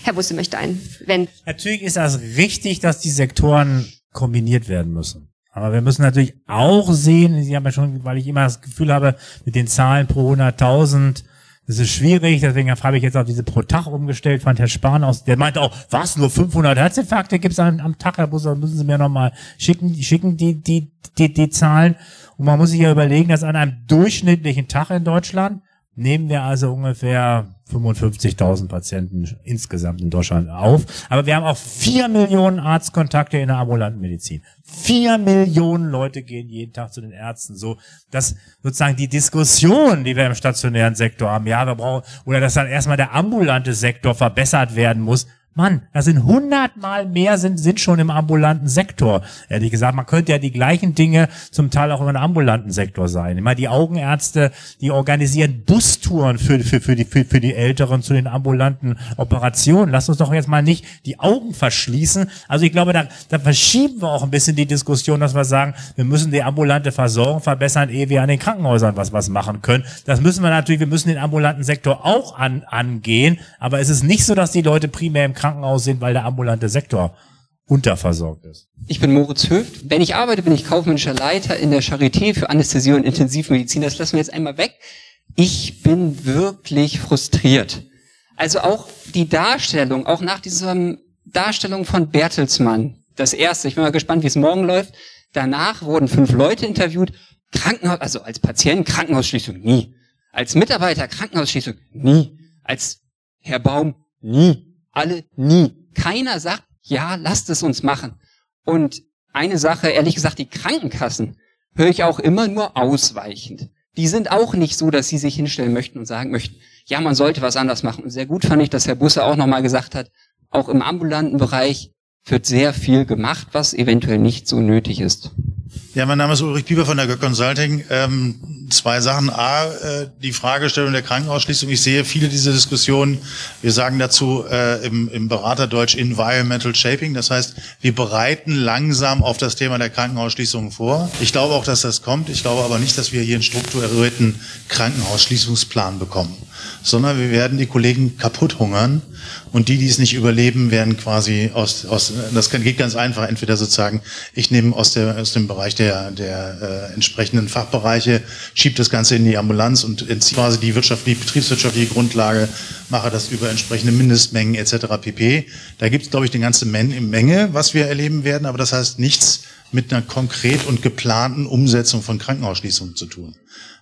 Speaker 3: Herr Busse möchte einen. Wenn
Speaker 4: Natürlich ist das richtig, dass die Sektoren kombiniert werden müssen. Aber wir müssen natürlich auch sehen, Sie haben ja schon, weil ich immer das Gefühl habe, mit den Zahlen pro 100.000, das ist schwierig, deswegen habe ich jetzt auf diese pro Tag umgestellt, fand Herr Spahn aus, der meinte auch, was, nur 500 Herzinfarkte gibt's am, am Tag, Herr Busser, müssen Sie mir nochmal schicken, schicken die, die, die, die Zahlen. Und man muss sich ja überlegen, dass an einem durchschnittlichen Tag in Deutschland nehmen wir also ungefähr 55.000 Patienten insgesamt in Deutschland auf. Aber wir haben auch vier Millionen Arztkontakte in der ambulanten Medizin. Vier Millionen Leute gehen jeden Tag zu den Ärzten. So, dass sozusagen die Diskussion, die wir im stationären Sektor haben, ja, wir brauchen, oder dass dann erstmal der ambulante Sektor verbessert werden muss, Mann, da sind hundertmal mehr sind, sind schon im ambulanten Sektor. Ehrlich gesagt, man könnte ja die gleichen Dinge zum Teil auch im ambulanten Sektor sein. Immer die Augenärzte, die organisieren Bustouren für, für, für, die, für, für die Älteren zu den ambulanten Operationen. Lass uns doch jetzt mal nicht die Augen verschließen. Also ich glaube, da, da verschieben wir auch ein bisschen die Diskussion, dass wir sagen, wir müssen die ambulante Versorgung verbessern, ehe wir an den Krankenhäusern was, was machen können. Das müssen wir natürlich, wir müssen den ambulanten Sektor auch an, angehen. Aber es ist nicht so, dass die Leute primär im Krankenhaus sind, weil der ambulante Sektor unterversorgt ist.
Speaker 8: Ich bin Moritz Höft. Wenn ich arbeite, bin ich kaufmännischer Leiter in der Charité für Anästhesie und Intensivmedizin. Das lassen wir jetzt einmal weg. Ich bin wirklich frustriert. Also auch die Darstellung, auch nach dieser Darstellung von Bertelsmann, das erste, ich bin mal gespannt, wie es morgen läuft. Danach wurden fünf Leute interviewt. Krankenhaus, also als Patient Krankenhausschließung nie. Als Mitarbeiter Krankenhausschließung nie. Als Herr Baum nie alle nie. Keiner sagt, ja, lasst es uns machen. Und eine Sache, ehrlich gesagt, die Krankenkassen höre ich auch immer nur ausweichend. Die sind auch nicht so, dass sie sich hinstellen möchten und sagen möchten, ja, man sollte was anders machen. Und sehr gut fand ich, dass Herr Busse auch nochmal gesagt hat, auch im ambulanten Bereich wird sehr viel gemacht, was eventuell nicht so nötig ist.
Speaker 9: Ja, mein Name ist Ulrich Bieber von der Göck Consulting. Ähm, zwei Sachen. A, äh, die Fragestellung der Krankenausschließung. Ich sehe viele dieser Diskussionen. Wir sagen dazu äh, im, im Beraterdeutsch Environmental Shaping. Das heißt, wir bereiten langsam auf das Thema der Krankenausschließung vor. Ich glaube auch, dass das kommt. Ich glaube aber nicht, dass wir hier einen strukturierten Krankenausschließungsplan bekommen, sondern wir werden die Kollegen kaputt hungern und die, die es nicht überleben, werden quasi aus, aus das geht ganz einfach, entweder sozusagen, ich nehme aus, der, aus dem Bereich der, der äh, entsprechenden Fachbereiche, schiebe das Ganze in die Ambulanz und entziehe quasi die wirtschaftliche, betriebswirtschaftliche Grundlage, mache das über entsprechende Mindestmengen etc. pp. Da gibt es, glaube ich, eine ganze Menge, was wir erleben werden, aber das heißt nichts mit einer konkret und geplanten Umsetzung von Krankenausschließungen zu tun.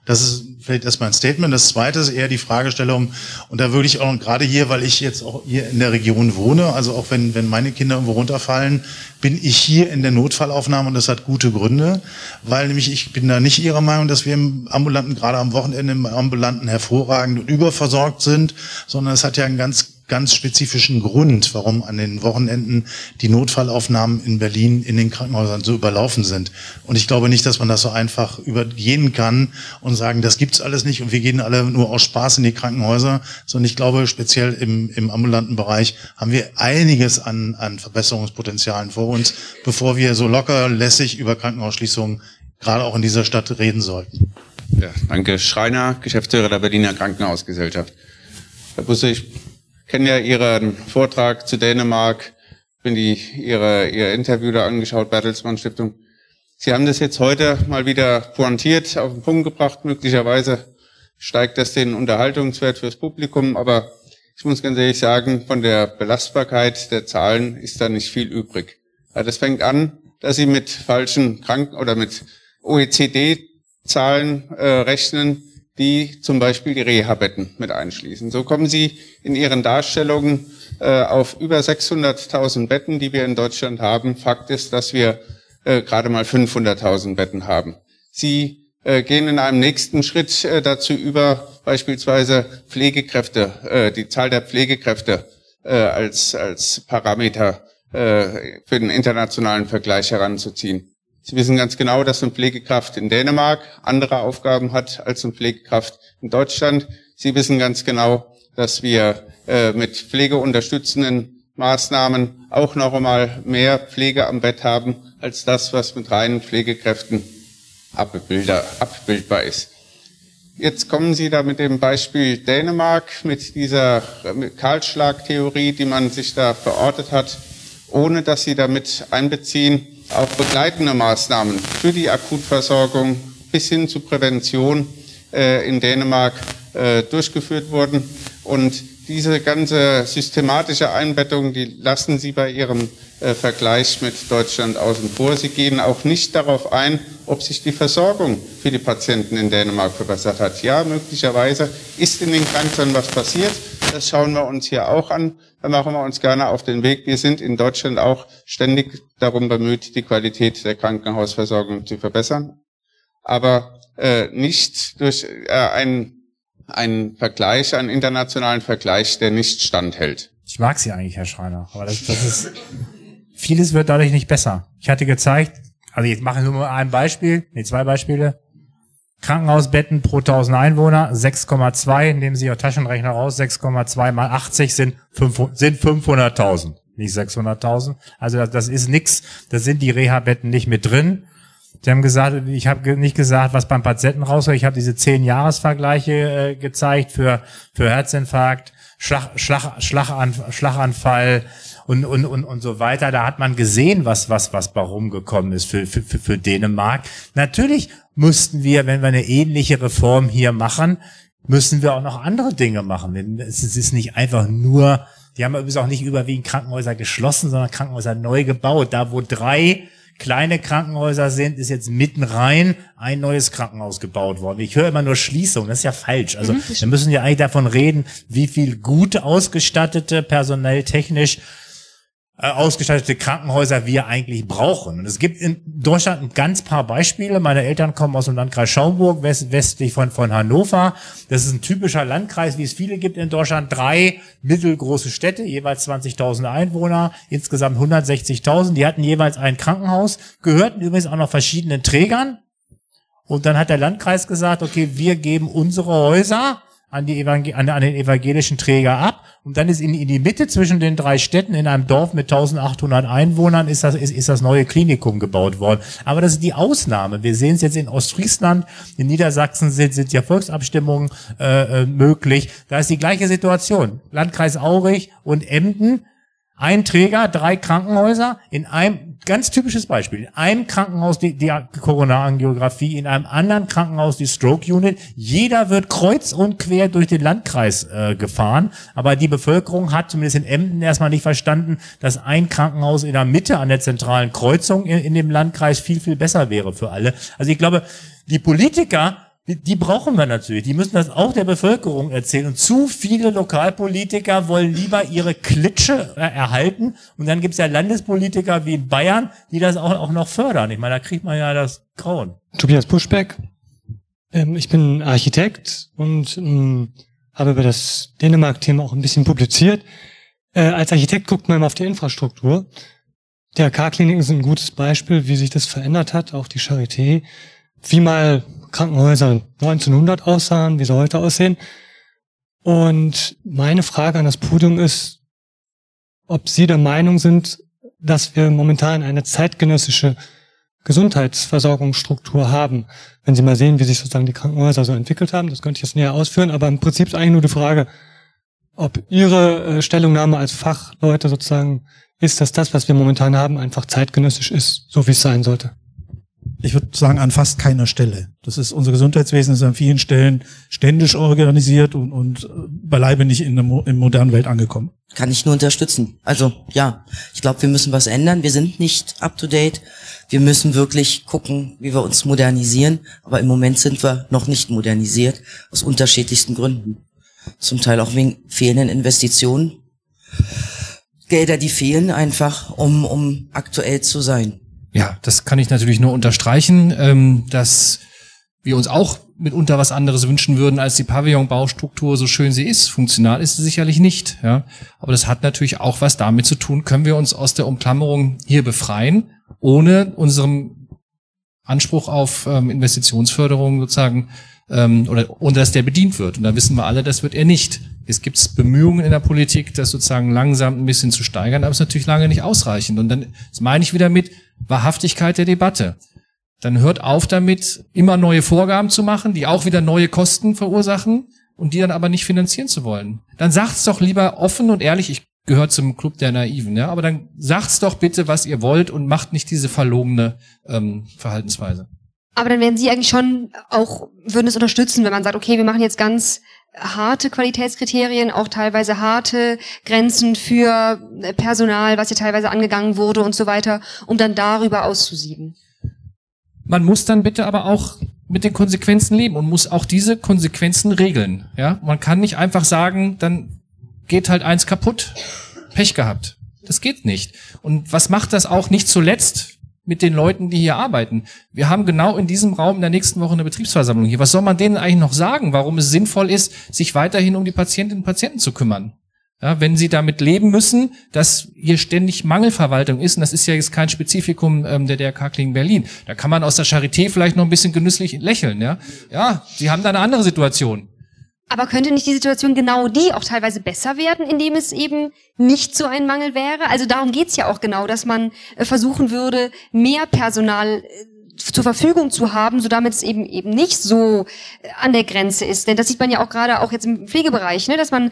Speaker 9: Das ist vielleicht erstmal ein Statement. Das zweite ist eher die Fragestellung, und da würde ich auch gerade hier, weil ich jetzt auch hier in der Region wohne, also auch wenn, wenn meine Kinder irgendwo runterfallen, bin ich hier in der Notfallaufnahme und das hat gute Gründe, weil nämlich ich bin da nicht Ihrer Meinung, dass wir im Ambulanten, gerade am Wochenende im Ambulanten hervorragend und überversorgt sind, sondern es hat ja einen ganz ganz spezifischen Grund, warum an den Wochenenden die Notfallaufnahmen in Berlin in den Krankenhäusern so überlaufen sind. Und ich glaube nicht, dass man das so einfach übergehen kann und sagen, das gibt's alles nicht und wir gehen alle nur aus Spaß in die Krankenhäuser, sondern ich glaube, speziell im, im ambulanten Bereich haben wir einiges an, an Verbesserungspotenzialen vor uns, bevor wir so locker lässig über Krankenhausschließungen gerade auch in dieser Stadt reden sollten.
Speaker 10: Ja, danke. Schreiner, Geschäftsführer der Berliner Krankenhausgesellschaft. Herr Busse, ich kenne ja Ihren Vortrag zu Dänemark, bin die Ihre, Ihr Interview da angeschaut, Bertelsmann Stiftung. Sie haben das jetzt heute mal wieder pointiert, auf den Punkt gebracht. Möglicherweise steigt das den Unterhaltungswert fürs Publikum, aber ich muss ganz ehrlich sagen, von der Belastbarkeit der Zahlen ist da nicht viel übrig. Ja, das fängt an, dass Sie mit falschen Kranken oder mit OECD-Zahlen äh, rechnen, die zum Beispiel die Reha-Betten mit einschließen. So kommen Sie in Ihren Darstellungen äh, auf über 600.000 Betten, die wir in Deutschland haben. Fakt ist, dass wir äh, gerade mal 500.000 Betten haben. Sie äh, gehen in einem nächsten Schritt äh, dazu über, beispielsweise Pflegekräfte, äh, die Zahl der Pflegekräfte äh, als, als Parameter für den internationalen Vergleich heranzuziehen. Sie wissen ganz genau, dass eine Pflegekraft in Dänemark andere Aufgaben hat als eine Pflegekraft in Deutschland. Sie wissen ganz genau, dass wir äh, mit pflegeunterstützenden Maßnahmen auch noch einmal mehr Pflege am Bett haben als das, was mit reinen Pflegekräften abbildbar ist. Jetzt kommen Sie da mit dem Beispiel Dänemark, mit dieser Kahlschlagtheorie, die man sich da verortet hat, ohne dass Sie damit einbeziehen, auch begleitende Maßnahmen für die Akutversorgung bis hin zu Prävention äh, in Dänemark äh, durchgeführt wurden. Und diese ganze systematische Einbettung, die lassen Sie bei Ihrem äh, Vergleich mit Deutschland außen vor. Sie gehen auch nicht darauf ein, ob sich die Versorgung für die Patienten in Dänemark verbessert hat. Ja, möglicherweise ist in den Krankenhäusern was passiert. Das schauen wir uns hier auch an. Da machen wir uns gerne auf den Weg. Wir sind in Deutschland auch ständig darum bemüht, die Qualität der Krankenhausversorgung zu verbessern. Aber äh, nicht durch äh, einen einen Vergleich, einen internationalen Vergleich, der nicht standhält.
Speaker 4: Ich mag Sie eigentlich, Herr Schreiner, aber das, das ist, vieles wird dadurch nicht besser. Ich hatte gezeigt, also jetzt mache ich nur mal ein Beispiel, nee, zwei Beispiele. Krankenhausbetten pro 1000 Einwohner 6,2, nehmen Sie Ihr Taschenrechner raus, 6,2 mal 80 sind, sind 500.000, nicht 600.000. Also das, das ist nix, da sind die Reha-Betten nicht mit drin. Sie haben gesagt, ich habe nicht gesagt, was beim Patienten rauskommt. Ich habe diese zehn Jahresvergleiche äh, gezeigt für für Herzinfarkt, Schlag, Schlag, Schlagan, Schlaganfall und, und und und so weiter. Da hat man gesehen, was was was bei rumgekommen ist für für für Dänemark. Natürlich müssten wir, wenn wir eine ähnliche Reform hier machen, müssen wir auch noch andere Dinge machen. Es ist nicht einfach nur, die haben übrigens auch nicht überwiegend Krankenhäuser geschlossen, sondern Krankenhäuser neu gebaut. Da, wo drei kleine Krankenhäuser sind, ist jetzt mitten rein ein neues Krankenhaus gebaut worden. Ich höre immer nur Schließung, das ist ja falsch. Also mhm, wir müssen ja eigentlich davon reden, wie viel gut ausgestattete, personell, technisch ausgestattete Krankenhäuser wir eigentlich brauchen. Und es gibt in Deutschland ein ganz paar Beispiele. Meine Eltern kommen aus dem Landkreis Schaumburg, west westlich von, von Hannover. Das ist ein typischer Landkreis, wie es viele gibt in Deutschland. Drei mittelgroße Städte, jeweils 20.000 Einwohner, insgesamt 160.000. Die hatten jeweils ein Krankenhaus, gehörten übrigens auch noch verschiedenen Trägern. Und dann hat der Landkreis gesagt, okay, wir geben unsere Häuser an, die Evangel an, an den evangelischen Träger ab und dann ist in, in die Mitte zwischen den drei Städten in einem Dorf mit 1800 Einwohnern ist das, ist, ist das neue Klinikum gebaut worden. Aber das ist die Ausnahme. Wir sehen es jetzt in Ostfriesland, in Niedersachsen sind, sind ja Volksabstimmungen äh, äh, möglich. Da ist die gleiche Situation. Landkreis Aurich und Emden ein Träger, drei Krankenhäuser, in einem, ganz typisches Beispiel, in einem Krankenhaus die, die Corona-Angiografie, in einem anderen Krankenhaus die Stroke-Unit. Jeder wird kreuz und quer durch den Landkreis äh, gefahren, aber die Bevölkerung hat zumindest in Emden erstmal nicht verstanden, dass ein Krankenhaus in der Mitte an der zentralen Kreuzung in, in dem Landkreis viel, viel besser wäre für alle. Also ich glaube, die Politiker die, brauchen wir natürlich. Die müssen das auch der Bevölkerung erzählen. Und zu viele Lokalpolitiker wollen lieber ihre Klitsche äh, erhalten. Und dann gibt's ja Landespolitiker wie in Bayern, die das auch, auch noch fördern. Ich meine, da kriegt man ja das Grauen.
Speaker 11: Tobias Puschbeck. Ähm, ich bin Architekt und ähm, habe über das Dänemark-Thema auch ein bisschen publiziert. Äh, als Architekt guckt man immer auf die Infrastruktur. Der K-Kliniken sind ein gutes Beispiel, wie sich das verändert hat, auch die Charité. Wie mal Krankenhäuser 1900 aussahen, wie sie heute aussehen. Und meine Frage an das Podium ist, ob Sie der Meinung sind, dass wir momentan eine zeitgenössische Gesundheitsversorgungsstruktur haben. Wenn Sie mal sehen, wie sich sozusagen die Krankenhäuser so entwickelt haben, das könnte ich jetzt näher ausführen, aber im Prinzip ist eigentlich nur die Frage, ob Ihre äh, Stellungnahme als Fachleute sozusagen ist, dass das, was wir momentan haben, einfach zeitgenössisch ist, so wie es sein sollte
Speaker 7: ich würde sagen, an fast keiner Stelle. Das ist, unser Gesundheitswesen ist an vielen Stellen ständisch organisiert und, und beileibe nicht in der mo in modernen Welt angekommen.
Speaker 6: Kann ich nur unterstützen. Also, ja, ich glaube, wir müssen was ändern. Wir sind nicht up to date. Wir müssen wirklich gucken, wie wir uns modernisieren. Aber im Moment sind wir noch nicht modernisiert. Aus unterschiedlichsten Gründen. Zum Teil auch wegen fehlenden Investitionen. Gelder, die fehlen einfach, um, um aktuell zu sein.
Speaker 5: Ja, das kann ich natürlich nur unterstreichen, ähm, dass wir uns auch mitunter was anderes wünschen würden als die Pavillonbaustruktur, so schön sie ist. Funktional ist sie sicherlich nicht. Ja. Aber das hat natürlich auch was damit zu tun, können wir uns aus der Umklammerung hier befreien, ohne unserem Anspruch auf ähm, Investitionsförderung sozusagen ähm, oder und dass der bedient wird. Und da wissen wir alle, das wird er nicht. Es gibt Bemühungen in der Politik, das sozusagen langsam ein bisschen zu steigern, aber es ist natürlich lange nicht ausreichend. Und dann das meine ich wieder mit Wahrhaftigkeit der Debatte. Dann hört auf damit, immer neue Vorgaben zu machen, die auch wieder neue Kosten verursachen und die dann aber nicht finanzieren zu wollen. Dann sagt's doch lieber offen und ehrlich, ich gehöre zum Club der Naiven, ja, aber dann sagt's doch bitte, was ihr wollt und macht nicht diese verlogene ähm, Verhaltensweise.
Speaker 3: Aber dann werden Sie eigentlich schon auch, würden es unterstützen, wenn man sagt, okay, wir machen jetzt ganz harte Qualitätskriterien, auch teilweise harte Grenzen für Personal, was hier teilweise angegangen wurde und so weiter, um dann darüber auszusieben.
Speaker 5: Man muss dann bitte aber auch mit den Konsequenzen leben und muss auch diese Konsequenzen regeln. Ja, man kann nicht einfach sagen, dann geht halt eins kaputt, Pech gehabt. Das geht nicht. Und was macht das auch nicht zuletzt mit den Leuten, die hier arbeiten? Wir haben genau in diesem Raum in der nächsten Woche eine Betriebsversammlung hier. Was soll man denen eigentlich noch sagen, warum es sinnvoll ist, sich weiterhin um die Patientinnen und Patienten zu kümmern? Ja, wenn sie damit leben müssen, dass hier ständig Mangelverwaltung ist, und das ist ja jetzt kein Spezifikum ähm, der DRK Klingen Berlin, da kann man aus der Charité vielleicht noch ein bisschen genüsslich lächeln. Ja, ja sie haben da eine andere Situation.
Speaker 3: Aber könnte nicht die Situation genau die auch teilweise besser werden, indem es eben nicht so ein Mangel wäre? Also darum geht's ja auch genau, dass man äh, versuchen würde, mehr Personal äh, zur Verfügung zu haben, so damit es eben eben nicht so äh, an der Grenze ist. Denn das sieht man ja auch gerade auch jetzt im Pflegebereich, ne, dass man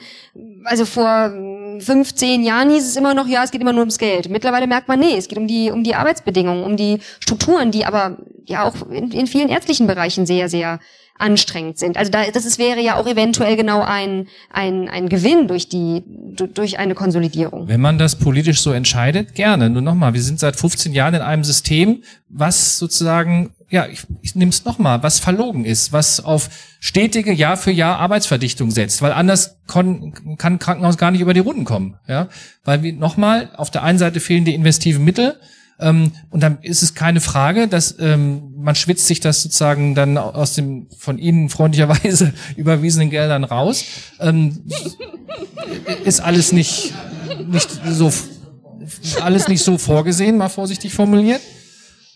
Speaker 3: also vor 15 Jahren hieß es immer noch, ja, es geht immer nur ums Geld. Mittlerweile merkt man, nee, es geht um die um die Arbeitsbedingungen, um die Strukturen, die aber ja auch in, in vielen ärztlichen Bereichen sehr sehr anstrengend sind. Also da, das ist, wäre ja auch eventuell genau ein, ein, ein Gewinn durch die, durch eine Konsolidierung.
Speaker 5: Wenn man das politisch so entscheidet, gerne. Nur nochmal, wir sind seit 15 Jahren in einem System, was sozusagen, ja, ich, ich nehme es nochmal, was verlogen ist, was auf stetige Jahr für Jahr Arbeitsverdichtung setzt, weil anders kann, kann Krankenhaus gar nicht über die Runden kommen, ja, weil wir nochmal, auf der einen Seite fehlen die investiven Mittel, ähm, und dann ist es keine Frage, dass ähm, man schwitzt sich das sozusagen dann aus dem von Ihnen freundlicherweise überwiesenen Geldern raus. Ähm, ist alles nicht, nicht so alles nicht so vorgesehen, mal vorsichtig formuliert.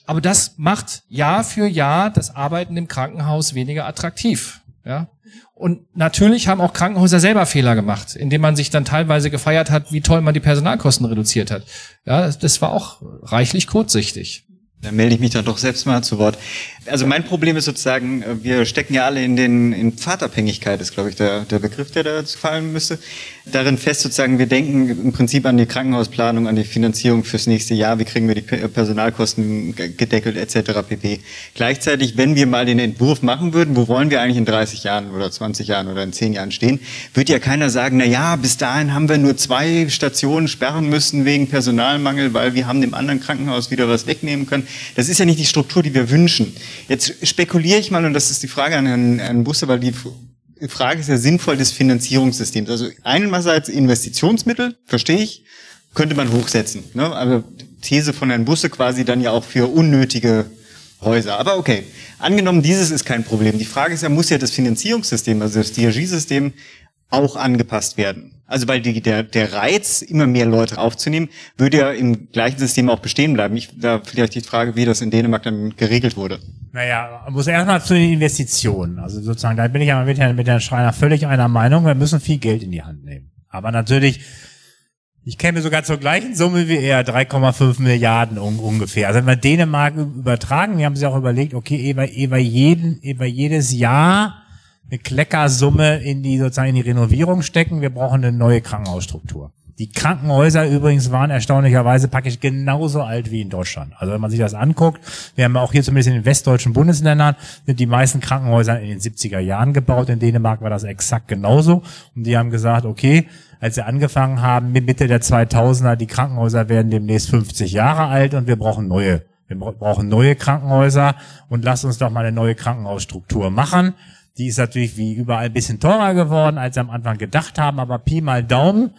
Speaker 5: Aber das macht Jahr für Jahr das Arbeiten im Krankenhaus weniger attraktiv. Ja, und natürlich haben auch Krankenhäuser selber Fehler gemacht, indem man sich dann teilweise gefeiert hat, wie toll man die Personalkosten reduziert hat. Ja, das war auch reichlich kurzsichtig.
Speaker 12: Dann melde ich mich dann doch selbst mal zu Wort. Also mein Problem ist sozusagen, äh, wir stecken ja alle in den in Pfadabhängigkeit, ist glaube ich der, der Begriff, der da fallen müsste. Darin fest sozusagen, wir denken im Prinzip an die Krankenhausplanung, an die Finanzierung fürs nächste Jahr, wie kriegen wir die Personalkosten gedeckelt etc. pp. Gleichzeitig, wenn wir mal den Entwurf machen würden, wo wollen wir eigentlich in 30 Jahren oder 20 Jahren oder in 10 Jahren stehen, wird ja keiner sagen, na ja, bis dahin haben wir nur zwei Stationen sperren müssen wegen Personalmangel, weil wir haben dem anderen Krankenhaus wieder was wegnehmen können. Das ist ja nicht die Struktur, die wir wünschen. Jetzt spekuliere ich mal, und das ist die Frage an Herrn, Herrn Busse, weil die Frage ist ja sinnvoll des Finanzierungssystems. Also einerseits Investitionsmittel, verstehe ich, könnte man hochsetzen. Ne? Aber These von Herrn Busse quasi dann ja auch für unnötige Häuser. Aber okay, angenommen, dieses ist kein Problem. Die Frage ist ja, muss ja das Finanzierungssystem, also das DRG-System, auch angepasst werden. Also weil die, der, der Reiz, immer mehr Leute aufzunehmen, würde ja im gleichen System auch bestehen bleiben. Ich, da vielleicht die Frage, wie das in Dänemark dann geregelt wurde.
Speaker 4: Naja, muss erstmal zu den Investitionen. Also sozusagen, da bin ich aber mit Herrn, mit Herrn Schreiner völlig einer Meinung, wir müssen viel Geld in die Hand nehmen. Aber natürlich, ich käme sogar zur gleichen Summe wie er, 3,5 Milliarden un ungefähr. Also wenn wir Dänemark übertragen, wir haben sich auch überlegt, okay, über, über, jeden, über jedes Jahr eine Kleckersumme in die sozusagen in die Renovierung stecken. Wir brauchen eine neue Krankenhausstruktur. Die Krankenhäuser übrigens waren erstaunlicherweise praktisch genauso alt wie in Deutschland. Also wenn man sich das anguckt, wir haben auch hier zumindest in den westdeutschen Bundesländern sind die meisten Krankenhäuser in den 70er Jahren gebaut. In Dänemark war das exakt genauso. Und die haben gesagt, okay, als sie angefangen haben, Mitte der 2000er, die Krankenhäuser werden demnächst 50 Jahre alt und wir brauchen neue. Wir brauchen neue Krankenhäuser und lasst uns doch mal eine neue Krankenhausstruktur machen. Die ist natürlich wie überall ein bisschen teurer geworden, als sie am Anfang gedacht haben, aber Pi mal Daumen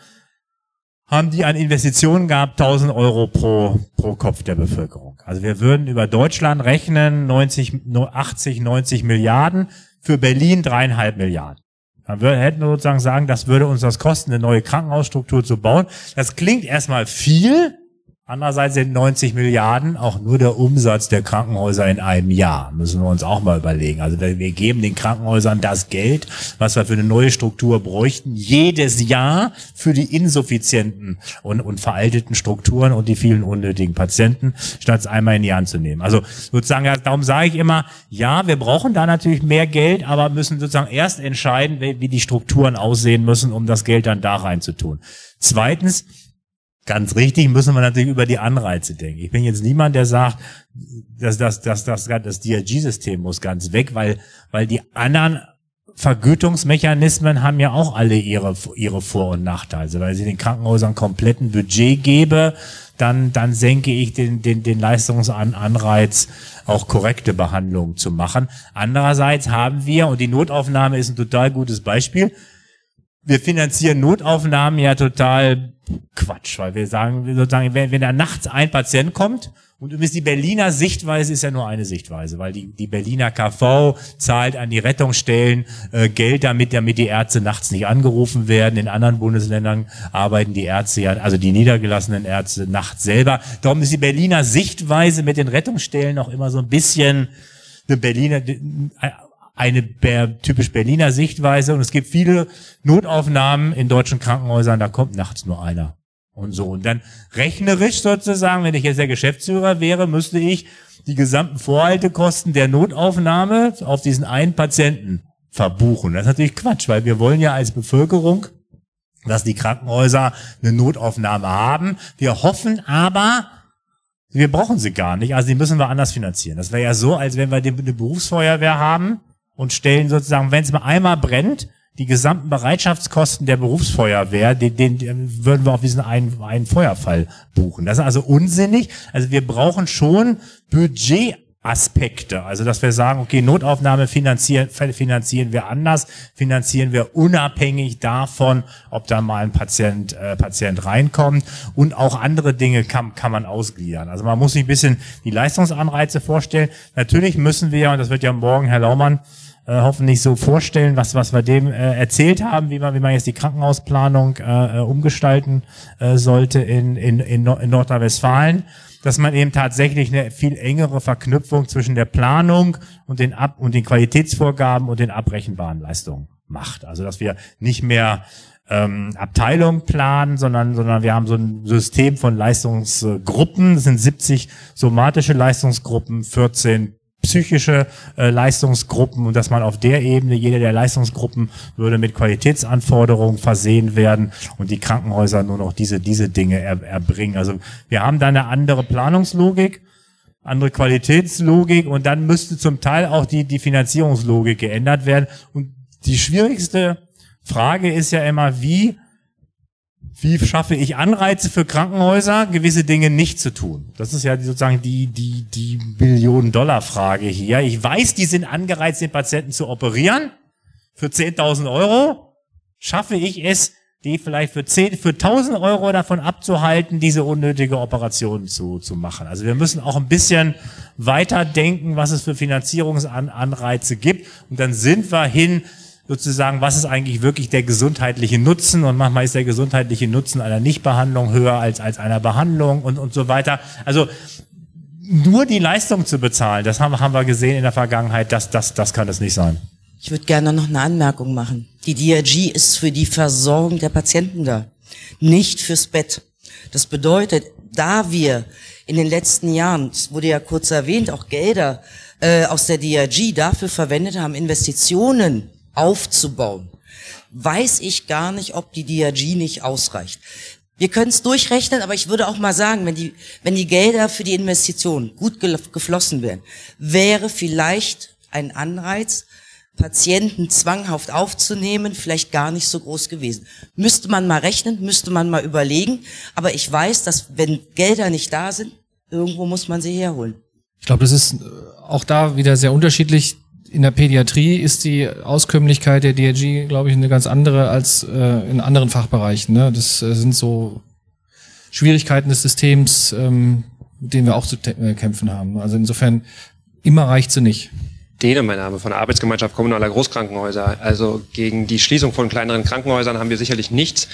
Speaker 4: haben die an Investitionen gehabt 1000 Euro pro, pro Kopf der Bevölkerung. Also wir würden über Deutschland rechnen 90, 80, 90 Milliarden, für Berlin dreieinhalb Milliarden. Dann wir, hätten wir sozusagen sagen, das würde uns das kosten, eine neue Krankenhausstruktur zu bauen. Das klingt erstmal viel, Andererseits sind 90 Milliarden auch nur der Umsatz der Krankenhäuser in einem Jahr. Müssen wir uns auch mal überlegen. Also wir geben den Krankenhäusern das Geld, was wir für eine neue Struktur bräuchten, jedes Jahr für die insuffizienten und, und veralteten Strukturen und die vielen unnötigen Patienten, statt es einmal in die Hand zu nehmen. Also sozusagen, darum sage ich immer, ja, wir brauchen da natürlich mehr Geld, aber müssen sozusagen erst entscheiden, wie die Strukturen aussehen müssen, um das Geld dann da reinzutun. Zweitens, Ganz richtig müssen wir natürlich über die Anreize denken. Ich bin jetzt niemand, der sagt, dass das, das, das, das DRG-System muss ganz weg, weil, weil die anderen Vergütungsmechanismen haben ja auch alle ihre, ihre Vor- und Nachteile. Also, weil ich den Krankenhäusern kompletten Budget gebe, dann, dann senke ich den, den, den Leistungsanreiz, auch korrekte Behandlungen zu machen. Andererseits haben wir, und die Notaufnahme ist ein total gutes Beispiel, wir finanzieren Notaufnahmen ja total Quatsch, weil wir sagen, sozusagen, wenn, wenn da nachts ein Patient kommt und übrigens die Berliner Sichtweise ist ja nur eine Sichtweise, weil die, die Berliner KV zahlt an die Rettungsstellen äh, Geld damit, damit die Ärzte nachts nicht angerufen werden. In anderen Bundesländern arbeiten die Ärzte ja, also die niedergelassenen Ärzte nachts selber. Darum ist die Berliner Sichtweise mit den Rettungsstellen auch immer so ein bisschen eine Berliner, eine typisch Berliner Sichtweise und es gibt viele Notaufnahmen in deutschen Krankenhäusern, da kommt nachts nur einer. Und so. Und dann rechnerisch sozusagen, wenn ich jetzt der Geschäftsführer wäre, müsste ich die gesamten Vorhaltekosten der Notaufnahme auf diesen einen Patienten verbuchen. Das ist natürlich Quatsch, weil wir wollen ja als Bevölkerung, dass die Krankenhäuser eine Notaufnahme haben. Wir hoffen aber, wir brauchen sie gar nicht, also die müssen wir anders finanzieren. Das wäre ja so, als wenn wir eine Berufsfeuerwehr haben und stellen sozusagen, wenn es mal einmal brennt, die gesamten Bereitschaftskosten der Berufsfeuerwehr, den, den, den würden wir auf diesen einen, einen Feuerfall buchen. Das ist also unsinnig. Also wir brauchen schon Budget Aspekte. Also, dass wir sagen, okay, Notaufnahme finanzieren, finanzieren wir anders, finanzieren wir unabhängig davon, ob da mal ein Patient, äh, Patient reinkommt. Und auch andere Dinge kann, kann man ausgliedern. Also man muss sich ein bisschen die Leistungsanreize vorstellen. Natürlich müssen wir, und das wird ja morgen Herr Laumann äh, hoffentlich so vorstellen, was, was wir dem äh, erzählt haben, wie man, wie man jetzt die Krankenhausplanung äh, äh umgestalten äh, sollte in, in, in, Nord in Nordrhein-Westfalen, dass man eben tatsächlich eine viel engere Verknüpfung zwischen der Planung und den Ab und den Qualitätsvorgaben und den abrechenbaren Leistungen macht. Also dass wir nicht mehr ähm, Abteilung planen, sondern, sondern wir haben so ein System von Leistungsgruppen. Das sind 70 somatische Leistungsgruppen, 14 psychische äh, Leistungsgruppen und dass man auf der Ebene, jede der Leistungsgruppen würde mit Qualitätsanforderungen versehen werden und die Krankenhäuser nur noch diese, diese Dinge er, erbringen. Also wir haben da eine andere Planungslogik, andere Qualitätslogik und dann müsste zum Teil auch die, die Finanzierungslogik geändert werden. Und die schwierigste Frage ist ja immer, wie wie schaffe ich Anreize für Krankenhäuser, gewisse Dinge nicht zu tun? Das ist ja sozusagen die, die, die Millionen-Dollar-Frage hier. Ich weiß, die sind angereizt, den Patienten zu operieren. Für 10.000 Euro schaffe ich es, die vielleicht für 10, für 1000 Euro davon abzuhalten, diese unnötige Operation zu, zu machen. Also wir müssen auch ein bisschen weiter denken, was es für Finanzierungsanreize gibt. Und dann sind wir hin sozusagen, was ist eigentlich wirklich der gesundheitliche Nutzen und manchmal ist der gesundheitliche Nutzen einer Nichtbehandlung höher als, als einer Behandlung und, und so weiter. Also nur die Leistung zu bezahlen, das haben, haben wir gesehen in der Vergangenheit, das, das, das kann es nicht sein.
Speaker 6: Ich würde gerne noch eine Anmerkung machen. Die DRG ist für die Versorgung der Patienten da, nicht fürs Bett. Das bedeutet, da wir in den letzten Jahren, es wurde ja kurz erwähnt, auch Gelder äh, aus der DRG dafür verwendet haben, Investitionen aufzubauen, weiß ich gar nicht, ob die DRG nicht ausreicht. Wir können es durchrechnen, aber ich würde auch mal sagen, wenn die, wenn die Gelder für die Investitionen gut geflossen wären, wäre vielleicht ein Anreiz, Patienten zwanghaft aufzunehmen, vielleicht gar nicht so groß gewesen. Müsste man mal rechnen, müsste man mal überlegen, aber ich weiß, dass wenn Gelder nicht da sind, irgendwo muss man sie herholen.
Speaker 5: Ich glaube, das ist äh, auch da wieder sehr unterschiedlich in der Pädiatrie ist die Auskömmlichkeit der DRG, glaube ich, eine ganz andere als äh, in anderen Fachbereichen. Ne? Das äh, sind so Schwierigkeiten des Systems, ähm, mit denen wir auch zu äh, kämpfen haben. Also insofern, immer reicht sie nicht.
Speaker 13: Dehne, mein Name, von der Arbeitsgemeinschaft kommunaler Großkrankenhäuser. Also gegen die Schließung von kleineren Krankenhäusern haben wir sicherlich nichts.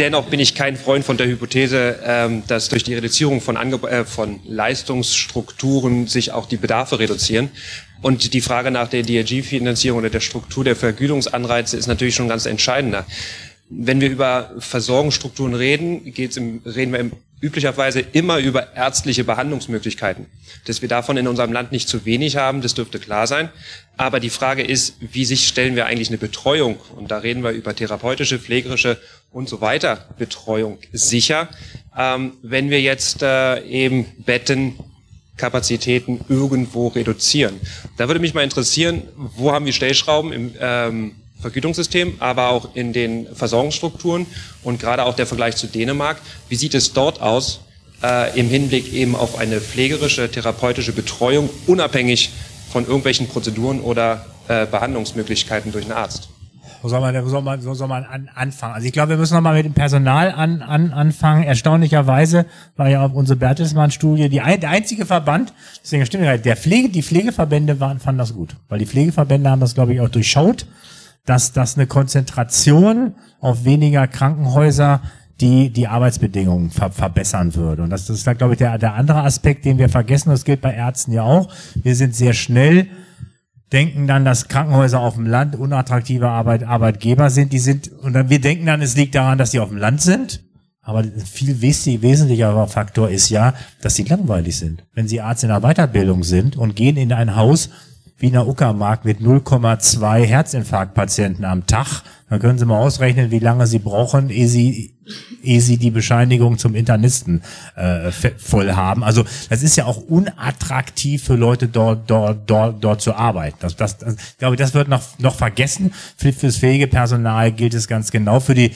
Speaker 13: Dennoch bin ich kein Freund von der Hypothese, ähm, dass durch die Reduzierung von, Angeb äh, von Leistungsstrukturen sich auch die Bedarfe reduzieren. Und die Frage nach der DRG-Finanzierung oder der Struktur der Vergütungsanreize ist natürlich schon ganz entscheidender. Wenn wir über Versorgungsstrukturen reden, geht's im, reden wir im, üblicherweise immer über ärztliche Behandlungsmöglichkeiten. Dass wir davon in unserem Land nicht zu wenig haben, das dürfte klar sein. Aber die Frage ist, wie sich stellen wir eigentlich eine Betreuung, und da reden wir über therapeutische, pflegerische und so weiter Betreuung sicher, ähm, wenn wir jetzt äh, eben Bettenkapazitäten irgendwo reduzieren. Da würde mich mal interessieren, wo haben wir Stellschrauben im ähm, Vergütungssystem, aber auch in den Versorgungsstrukturen und gerade auch der Vergleich zu Dänemark. Wie sieht es dort aus äh, im Hinblick eben auf eine pflegerische, therapeutische Betreuung, unabhängig von irgendwelchen Prozeduren oder äh, Behandlungsmöglichkeiten durch einen Arzt?
Speaker 4: Wo soll man, wo soll man, wo soll man an, anfangen? Also ich glaube, wir müssen nochmal mit dem Personal an, an, anfangen. Erstaunlicherweise war ja auch unsere Bertelsmann-Studie die ein, der einzige Verband, deswegen stimmt der Pflege, die Pflegeverbände waren, fanden das gut. Weil die Pflegeverbände haben das, glaube ich, auch durchschaut dass das eine Konzentration auf weniger Krankenhäuser die die Arbeitsbedingungen ver verbessern würde. Und das, das ist glaube ich, der, der andere Aspekt, den wir vergessen. Das gilt bei Ärzten ja auch. Wir sind sehr schnell, denken dann, dass Krankenhäuser auf dem Land unattraktive Arbeit, Arbeitgeber sind. Die sind, und dann, wir denken dann, es liegt daran, dass sie auf dem Land sind. Aber viel wesentlicher Faktor ist ja, dass sie langweilig sind. Wenn sie Arzt in der Weiterbildung sind und gehen in ein Haus, Wiener Uckermark mit 0,2 Herzinfarktpatienten am Tag. Dann können Sie mal ausrechnen, wie lange Sie brauchen, ehe Sie, ehe Sie die Bescheinigung zum Internisten äh, voll haben. Also das ist ja auch unattraktiv für Leute dort, dort, dort, dort zu arbeiten. Das, das, das, ich glaube, das wird noch, noch vergessen. Für, fürs fähige Personal gilt es ganz genau. Für die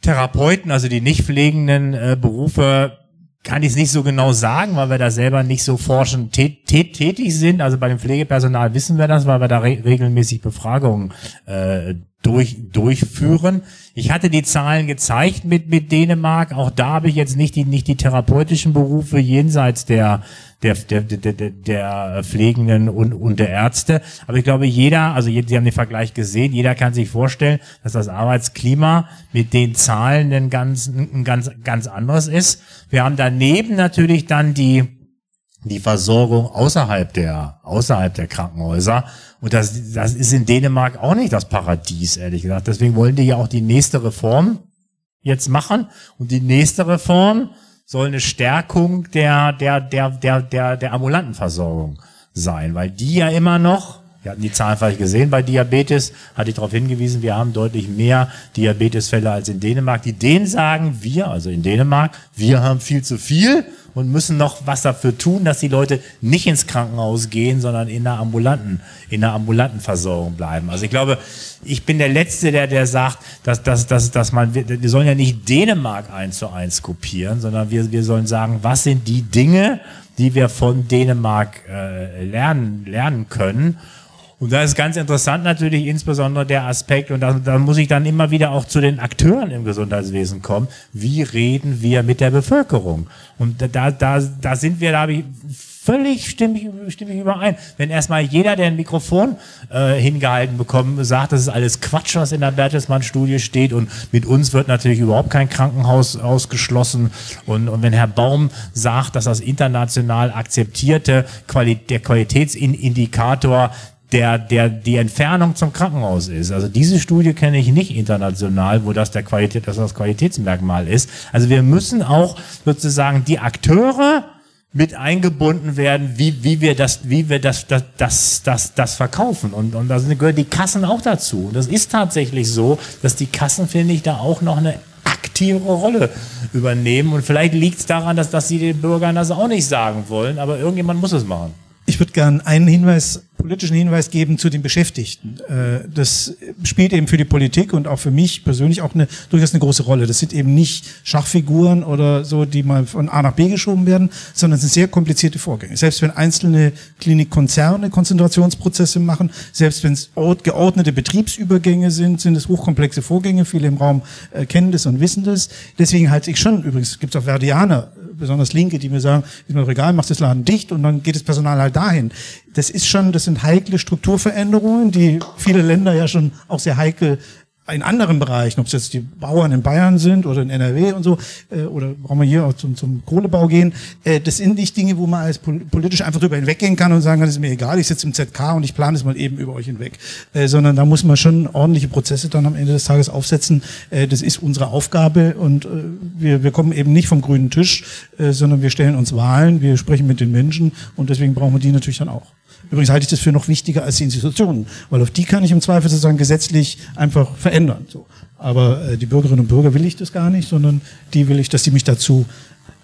Speaker 4: Therapeuten, also die nicht pflegenden äh, Berufe, kann ich es nicht so genau sagen, weil wir da selber nicht so forschend tät, tät, tätig sind. Also bei dem Pflegepersonal wissen wir das, weil wir da re regelmäßig Befragungen äh, durch, durchführen. Ich hatte die Zahlen gezeigt mit, mit Dänemark. Auch da habe ich jetzt nicht die, nicht die therapeutischen Berufe jenseits der, der, der, der, der, der Pflegenden und, und der Ärzte. Aber ich glaube, jeder, also Sie haben den Vergleich gesehen, jeder kann sich vorstellen, dass das Arbeitsklima mit den Zahlen ein ganz, ein ganz, ganz anderes ist. Wir haben daneben natürlich dann die, die Versorgung außerhalb der, außerhalb der Krankenhäuser. Und das, das ist in Dänemark auch nicht das Paradies, ehrlich gesagt. Deswegen wollen die ja auch die nächste Reform jetzt machen. Und die nächste Reform soll eine Stärkung der, der, der, der, der, der ambulanten Versorgung sein, weil die ja immer noch, wir hatten die Zahlen vielleicht gesehen bei Diabetes, hatte ich darauf hingewiesen, wir haben deutlich mehr Diabetesfälle als in Dänemark. Die Dänen sagen, wir, also in Dänemark, wir haben viel zu viel und müssen noch was dafür tun, dass die Leute nicht ins Krankenhaus gehen, sondern in der ambulanten, in der ambulanten Versorgung bleiben. Also ich glaube, ich bin der Letzte, der, der sagt, dass, dass, dass, dass man, wir, wir sollen ja nicht Dänemark eins zu eins kopieren, sondern wir, wir sollen sagen, was sind die Dinge, die wir von Dänemark äh, lernen, lernen können und da ist ganz interessant natürlich insbesondere der Aspekt, und da, da muss ich dann immer wieder auch zu den Akteuren im Gesundheitswesen kommen, wie reden wir mit der Bevölkerung? Und da, da, da sind wir, da habe ich völlig stimmig, stimmig überein. Wenn erstmal jeder, der ein Mikrofon äh, hingehalten bekommt, sagt, das ist alles Quatsch, was in der Bertelsmann-Studie steht und mit uns wird natürlich überhaupt kein Krankenhaus ausgeschlossen. Und, und wenn Herr Baum sagt, dass das international akzeptierte Quali der Qualitätsindikator der, der die Entfernung zum Krankenhaus ist. Also diese Studie kenne ich nicht international, wo das der Qualität, das das Qualitätsmerkmal ist. Also wir müssen auch sozusagen die Akteure mit eingebunden werden, wie, wie wir das, wie wir das, das, das, das, das verkaufen. Und, und da gehören die Kassen auch dazu. Und das ist tatsächlich so, dass die Kassen, finde ich, da auch noch eine aktivere Rolle übernehmen. Und vielleicht liegt es daran, dass, dass sie den Bürgern das auch nicht sagen wollen, aber irgendjemand muss es machen.
Speaker 7: Ich würde gerne einen Hinweis politischen Hinweis geben zu den Beschäftigten. Äh, das spielt eben für die Politik und auch für mich persönlich auch eine, durchaus eine große Rolle. Das sind eben nicht Schachfiguren oder so, die mal von A nach B geschoben werden, sondern es sind sehr komplizierte Vorgänge. Selbst wenn einzelne Klinikkonzerne Konzentrationsprozesse machen, selbst wenn es geordnete Betriebsübergänge sind, sind es hochkomplexe Vorgänge. Viele im Raum äh, kennen das und wissen das. Deswegen halte ich schon, übrigens gibt es auch Verdianer besonders Linke, die mir sagen, ist mir doch egal, mach das Laden dicht und dann geht das Personal halt dahin. Das ist schon, das sind heikle Strukturveränderungen, die viele Länder ja schon auch sehr heikel in anderen Bereichen, ob es jetzt die Bauern in Bayern sind oder in NRW und so, äh, oder brauchen wir hier auch zum, zum Kohlebau gehen, äh, das sind nicht Dinge, wo man als politisch einfach drüber hinweggehen kann und sagen kann, ist mir egal, ich sitze im ZK und ich plane es mal eben über euch hinweg. Äh, sondern da muss man schon ordentliche Prozesse dann am Ende des Tages aufsetzen. Äh, das ist unsere Aufgabe und äh, wir, wir kommen eben nicht vom grünen Tisch, äh, sondern wir stellen uns Wahlen, wir sprechen mit den Menschen und deswegen brauchen wir die natürlich dann auch. Übrigens halte ich das für noch wichtiger als die Institutionen, weil auf die kann ich im Zweifel sozusagen gesetzlich einfach verändern. So. Aber äh, die Bürgerinnen und Bürger will ich das gar nicht, sondern die will ich, dass sie mich dazu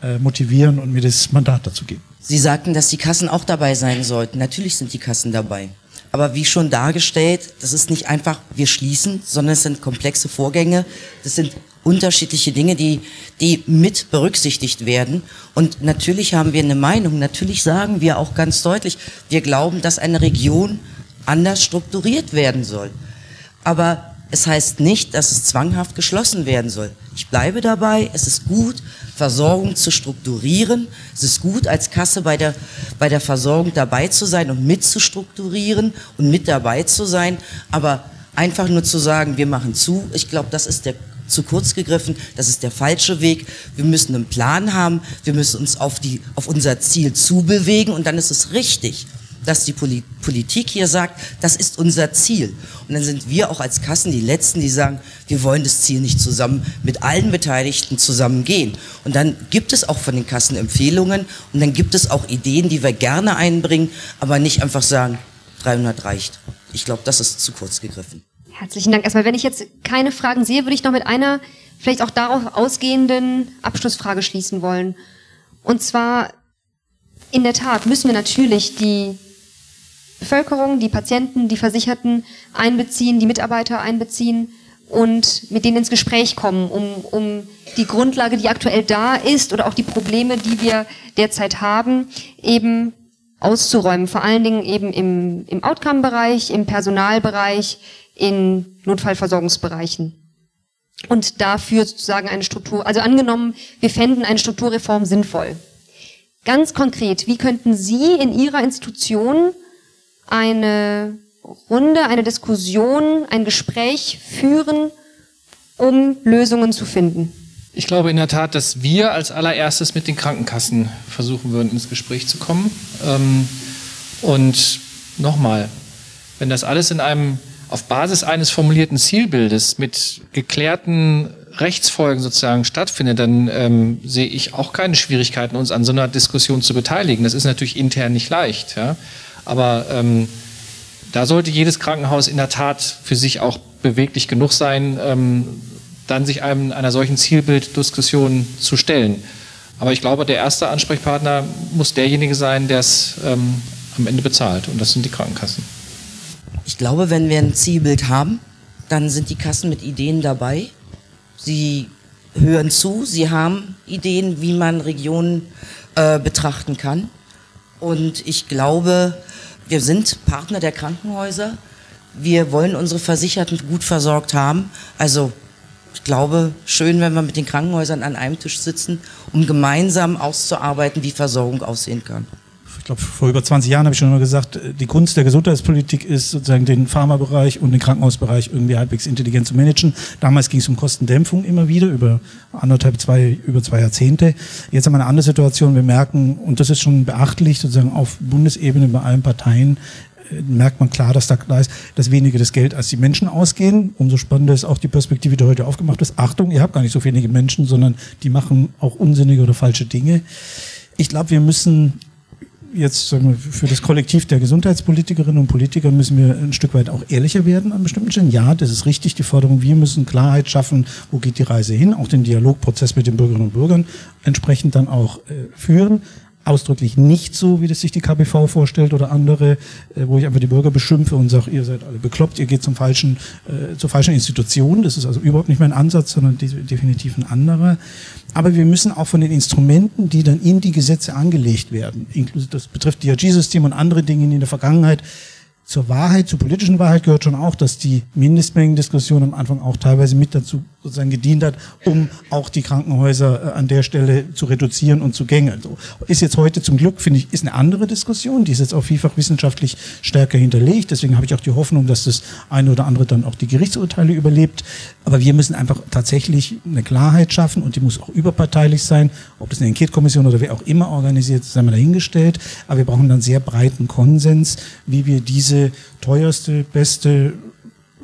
Speaker 7: äh, motivieren und mir das Mandat dazu geben.
Speaker 6: Sie sagten, dass die Kassen auch dabei sein sollten. Natürlich sind die Kassen dabei. Aber wie schon dargestellt, das ist nicht einfach, wir schließen, sondern es sind komplexe Vorgänge. Das sind unterschiedliche Dinge, die, die mit berücksichtigt werden. Und natürlich haben wir eine Meinung. Natürlich sagen wir auch ganz deutlich, wir glauben, dass eine Region anders strukturiert werden soll. Aber es heißt nicht, dass es zwanghaft geschlossen werden soll. Ich bleibe dabei, es ist gut, Versorgung zu strukturieren. Es ist gut, als Kasse bei der, bei der Versorgung dabei zu sein und mitzustrukturieren und mit dabei zu sein. Aber einfach nur zu sagen, wir machen zu, ich glaube, das ist der zu kurz gegriffen, das ist der falsche Weg. Wir müssen einen Plan haben, wir müssen uns auf, die, auf unser Ziel zubewegen und dann ist es richtig, dass die Politik hier sagt, das ist unser Ziel. Und dann sind wir auch als Kassen die Letzten, die sagen, wir wollen das Ziel nicht zusammen mit allen Beteiligten zusammen gehen. Und dann gibt es auch von den Kassen Empfehlungen und dann gibt es auch Ideen, die wir gerne einbringen, aber nicht einfach sagen, 300 reicht. Ich glaube, das ist zu kurz gegriffen.
Speaker 3: Herzlichen Dank. Erstmal, wenn ich jetzt keine Fragen sehe, würde ich noch mit einer vielleicht auch darauf ausgehenden Abschlussfrage schließen wollen. Und zwar, in der Tat müssen wir natürlich die Bevölkerung, die Patienten, die Versicherten einbeziehen, die Mitarbeiter einbeziehen und mit denen ins Gespräch kommen, um, um die Grundlage, die aktuell da ist oder auch die Probleme, die wir derzeit haben, eben auszuräumen. Vor allen Dingen eben im, im Outcome-Bereich, im Personalbereich, in Notfallversorgungsbereichen. Und dafür sozusagen eine Struktur, also angenommen, wir fänden eine Strukturreform sinnvoll. Ganz konkret, wie könnten Sie in Ihrer Institution eine Runde, eine Diskussion, ein Gespräch führen, um Lösungen zu finden?
Speaker 5: Ich glaube in der Tat, dass wir als allererstes mit den Krankenkassen versuchen würden, ins Gespräch zu kommen. Ähm, und nochmal, wenn das alles in einem auf Basis eines formulierten Zielbildes mit geklärten Rechtsfolgen sozusagen stattfindet, dann ähm, sehe ich auch keine Schwierigkeiten, uns an so einer Diskussion zu beteiligen. Das ist natürlich intern nicht leicht, ja. Aber ähm, da sollte jedes Krankenhaus in der Tat für sich auch beweglich genug sein, ähm, dann sich einem einer solchen Zielbilddiskussion zu stellen. Aber ich glaube, der erste Ansprechpartner muss derjenige sein, der es ähm, am Ende bezahlt. Und das sind die Krankenkassen.
Speaker 6: Ich glaube, wenn wir ein Zielbild haben, dann sind die Kassen mit Ideen dabei. Sie hören zu, sie haben Ideen, wie man Regionen äh, betrachten kann. Und ich glaube, wir sind Partner der Krankenhäuser. Wir wollen unsere Versicherten gut versorgt haben. Also ich glaube, schön, wenn wir mit den Krankenhäusern an einem Tisch sitzen, um gemeinsam auszuarbeiten, wie Versorgung aussehen kann
Speaker 7: glaube, vor über 20 Jahren habe ich schon immer gesagt, die Kunst der Gesundheitspolitik ist sozusagen den Pharmabereich und den Krankenhausbereich irgendwie halbwegs intelligent zu managen. Damals ging es um Kostendämpfung immer wieder über anderthalb, zwei, über zwei Jahrzehnte. Jetzt haben wir eine andere Situation. Wir merken, und das ist schon beachtlich, sozusagen auf Bundesebene bei allen Parteien, äh, merkt man klar, dass da klar ist, dass weniger das Geld als die Menschen ausgehen. Umso spannender ist auch die Perspektive, die heute aufgemacht ist. Achtung, ihr habt gar nicht so wenige Menschen, sondern die machen auch unsinnige oder falsche Dinge. Ich glaube, wir müssen jetzt sagen wir, für das Kollektiv der Gesundheitspolitikerinnen und Politiker müssen wir ein Stück weit auch ehrlicher werden an bestimmten Stellen. Ja, das ist richtig, die Forderung, wir müssen Klarheit schaffen, wo geht die Reise hin, auch den Dialogprozess mit den Bürgerinnen und Bürgern entsprechend dann auch äh, führen ausdrücklich nicht so, wie das sich die KBV vorstellt oder andere, äh, wo ich einfach die Bürger beschimpfe und sage, ihr seid alle bekloppt, ihr geht zum falschen, äh, zur falschen Institution. Das ist also überhaupt nicht mein Ansatz, sondern definitiv ein anderer. Aber wir müssen auch von den Instrumenten, die dann in die Gesetze angelegt werden, inklusive das betrifft DRG-System und andere Dinge, in der Vergangenheit zur Wahrheit, zur politischen Wahrheit gehört schon auch, dass die Mindestmengendiskussion am Anfang auch teilweise mit dazu sozusagen gedient hat, um auch die Krankenhäuser äh, an der Stelle zu reduzieren und zu gängeln. So. Ist jetzt heute zum Glück, finde ich, ist eine andere Diskussion, die ist jetzt auch vielfach wissenschaftlich stärker hinterlegt. Deswegen habe ich auch die Hoffnung, dass das eine oder andere dann auch die Gerichtsurteile überlebt. Aber wir müssen einfach tatsächlich eine Klarheit schaffen und die muss auch überparteilich sein. Ob das eine Enquete-Kommission oder wer auch immer organisiert, sei mal dahingestellt. Aber wir brauchen dann sehr breiten Konsens, wie wir diese teuerste, beste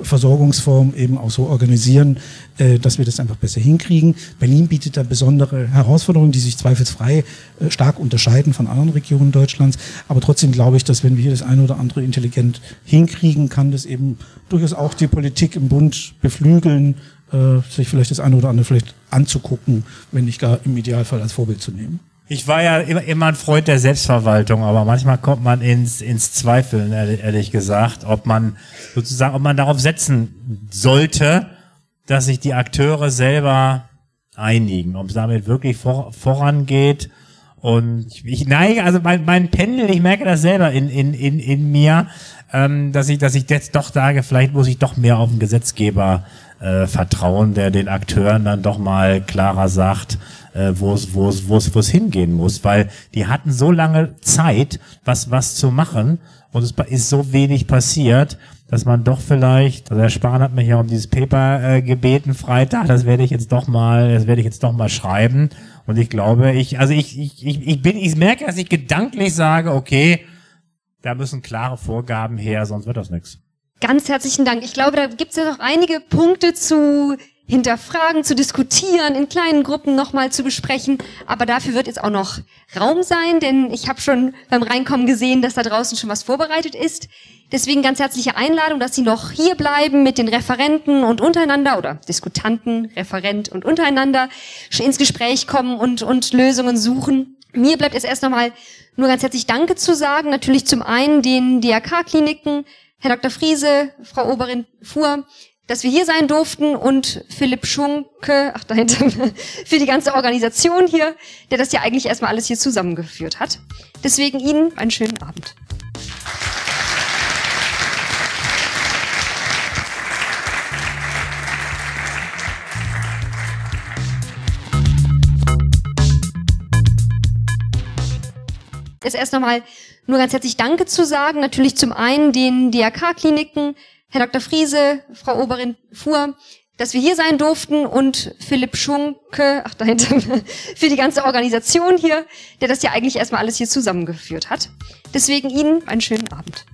Speaker 7: Versorgungsform eben auch so organisieren, äh, dass wir das einfach besser hinkriegen. Berlin bietet da besondere Herausforderungen, die sich zweifelsfrei äh, stark unterscheiden von anderen Regionen Deutschlands. Aber trotzdem glaube ich, dass wenn wir hier das eine oder andere intelligent hinkriegen, kann das eben durchaus auch die Politik im Bund beflügeln, äh, sich vielleicht das eine oder andere vielleicht anzugucken, wenn nicht gar im Idealfall als Vorbild zu nehmen.
Speaker 4: Ich war ja immer, immer ein Freund der Selbstverwaltung, aber manchmal kommt man ins, ins Zweifeln, ehrlich gesagt, ob man sozusagen, ob man darauf setzen sollte, dass sich die Akteure selber einigen, ob es damit wirklich vor, vorangeht. Und ich, neige, also mein, mein Pendel, ich merke das selber in, in, in, in mir, ähm, dass ich, dass ich jetzt doch sage, vielleicht muss ich doch mehr auf den Gesetzgeber äh, vertrauen, der den Akteuren dann doch mal klarer sagt, äh, wo es wo es wo es wo es hingehen muss, weil die hatten so lange Zeit, was was zu machen. Und es ist so wenig passiert, dass man doch vielleicht, also Herr Spahn hat mich ja um dieses Paper äh, gebeten Freitag, das werde ich jetzt doch mal, das werde ich jetzt doch mal schreiben. Und ich glaube, ich also ich ich ich, ich bin ich merke, dass ich gedanklich sage, okay, da müssen klare Vorgaben her, sonst wird das nichts.
Speaker 3: Ganz herzlichen Dank. Ich glaube, da gibt es ja noch einige Punkte zu hinterfragen, zu diskutieren, in kleinen Gruppen nochmal zu besprechen. Aber dafür wird jetzt auch noch Raum sein, denn ich habe schon beim Reinkommen gesehen, dass da draußen schon was vorbereitet ist. Deswegen ganz herzliche Einladung, dass Sie noch hier bleiben mit den Referenten und untereinander oder Diskutanten, Referent und untereinander ins Gespräch kommen und, und Lösungen suchen. Mir bleibt es erst nochmal nur ganz herzlich Danke zu sagen. Natürlich zum einen den DRK-Kliniken, Herr Dr. Friese, Frau Oberin Fuhr, dass wir hier sein durften und Philipp Schunke, ach dahinter, für die ganze Organisation hier, der das ja eigentlich erstmal alles hier zusammengeführt hat. Deswegen Ihnen einen schönen Abend. Jetzt erst nochmal nur ganz herzlich Danke zu sagen. Natürlich zum einen den DRK-Kliniken, Herr Dr. Friese, Frau Oberin Fuhr, dass wir hier sein durften und Philipp Schunke, ach dahinter, für die ganze Organisation hier, der das ja eigentlich erstmal alles hier zusammengeführt hat. Deswegen Ihnen einen schönen Abend.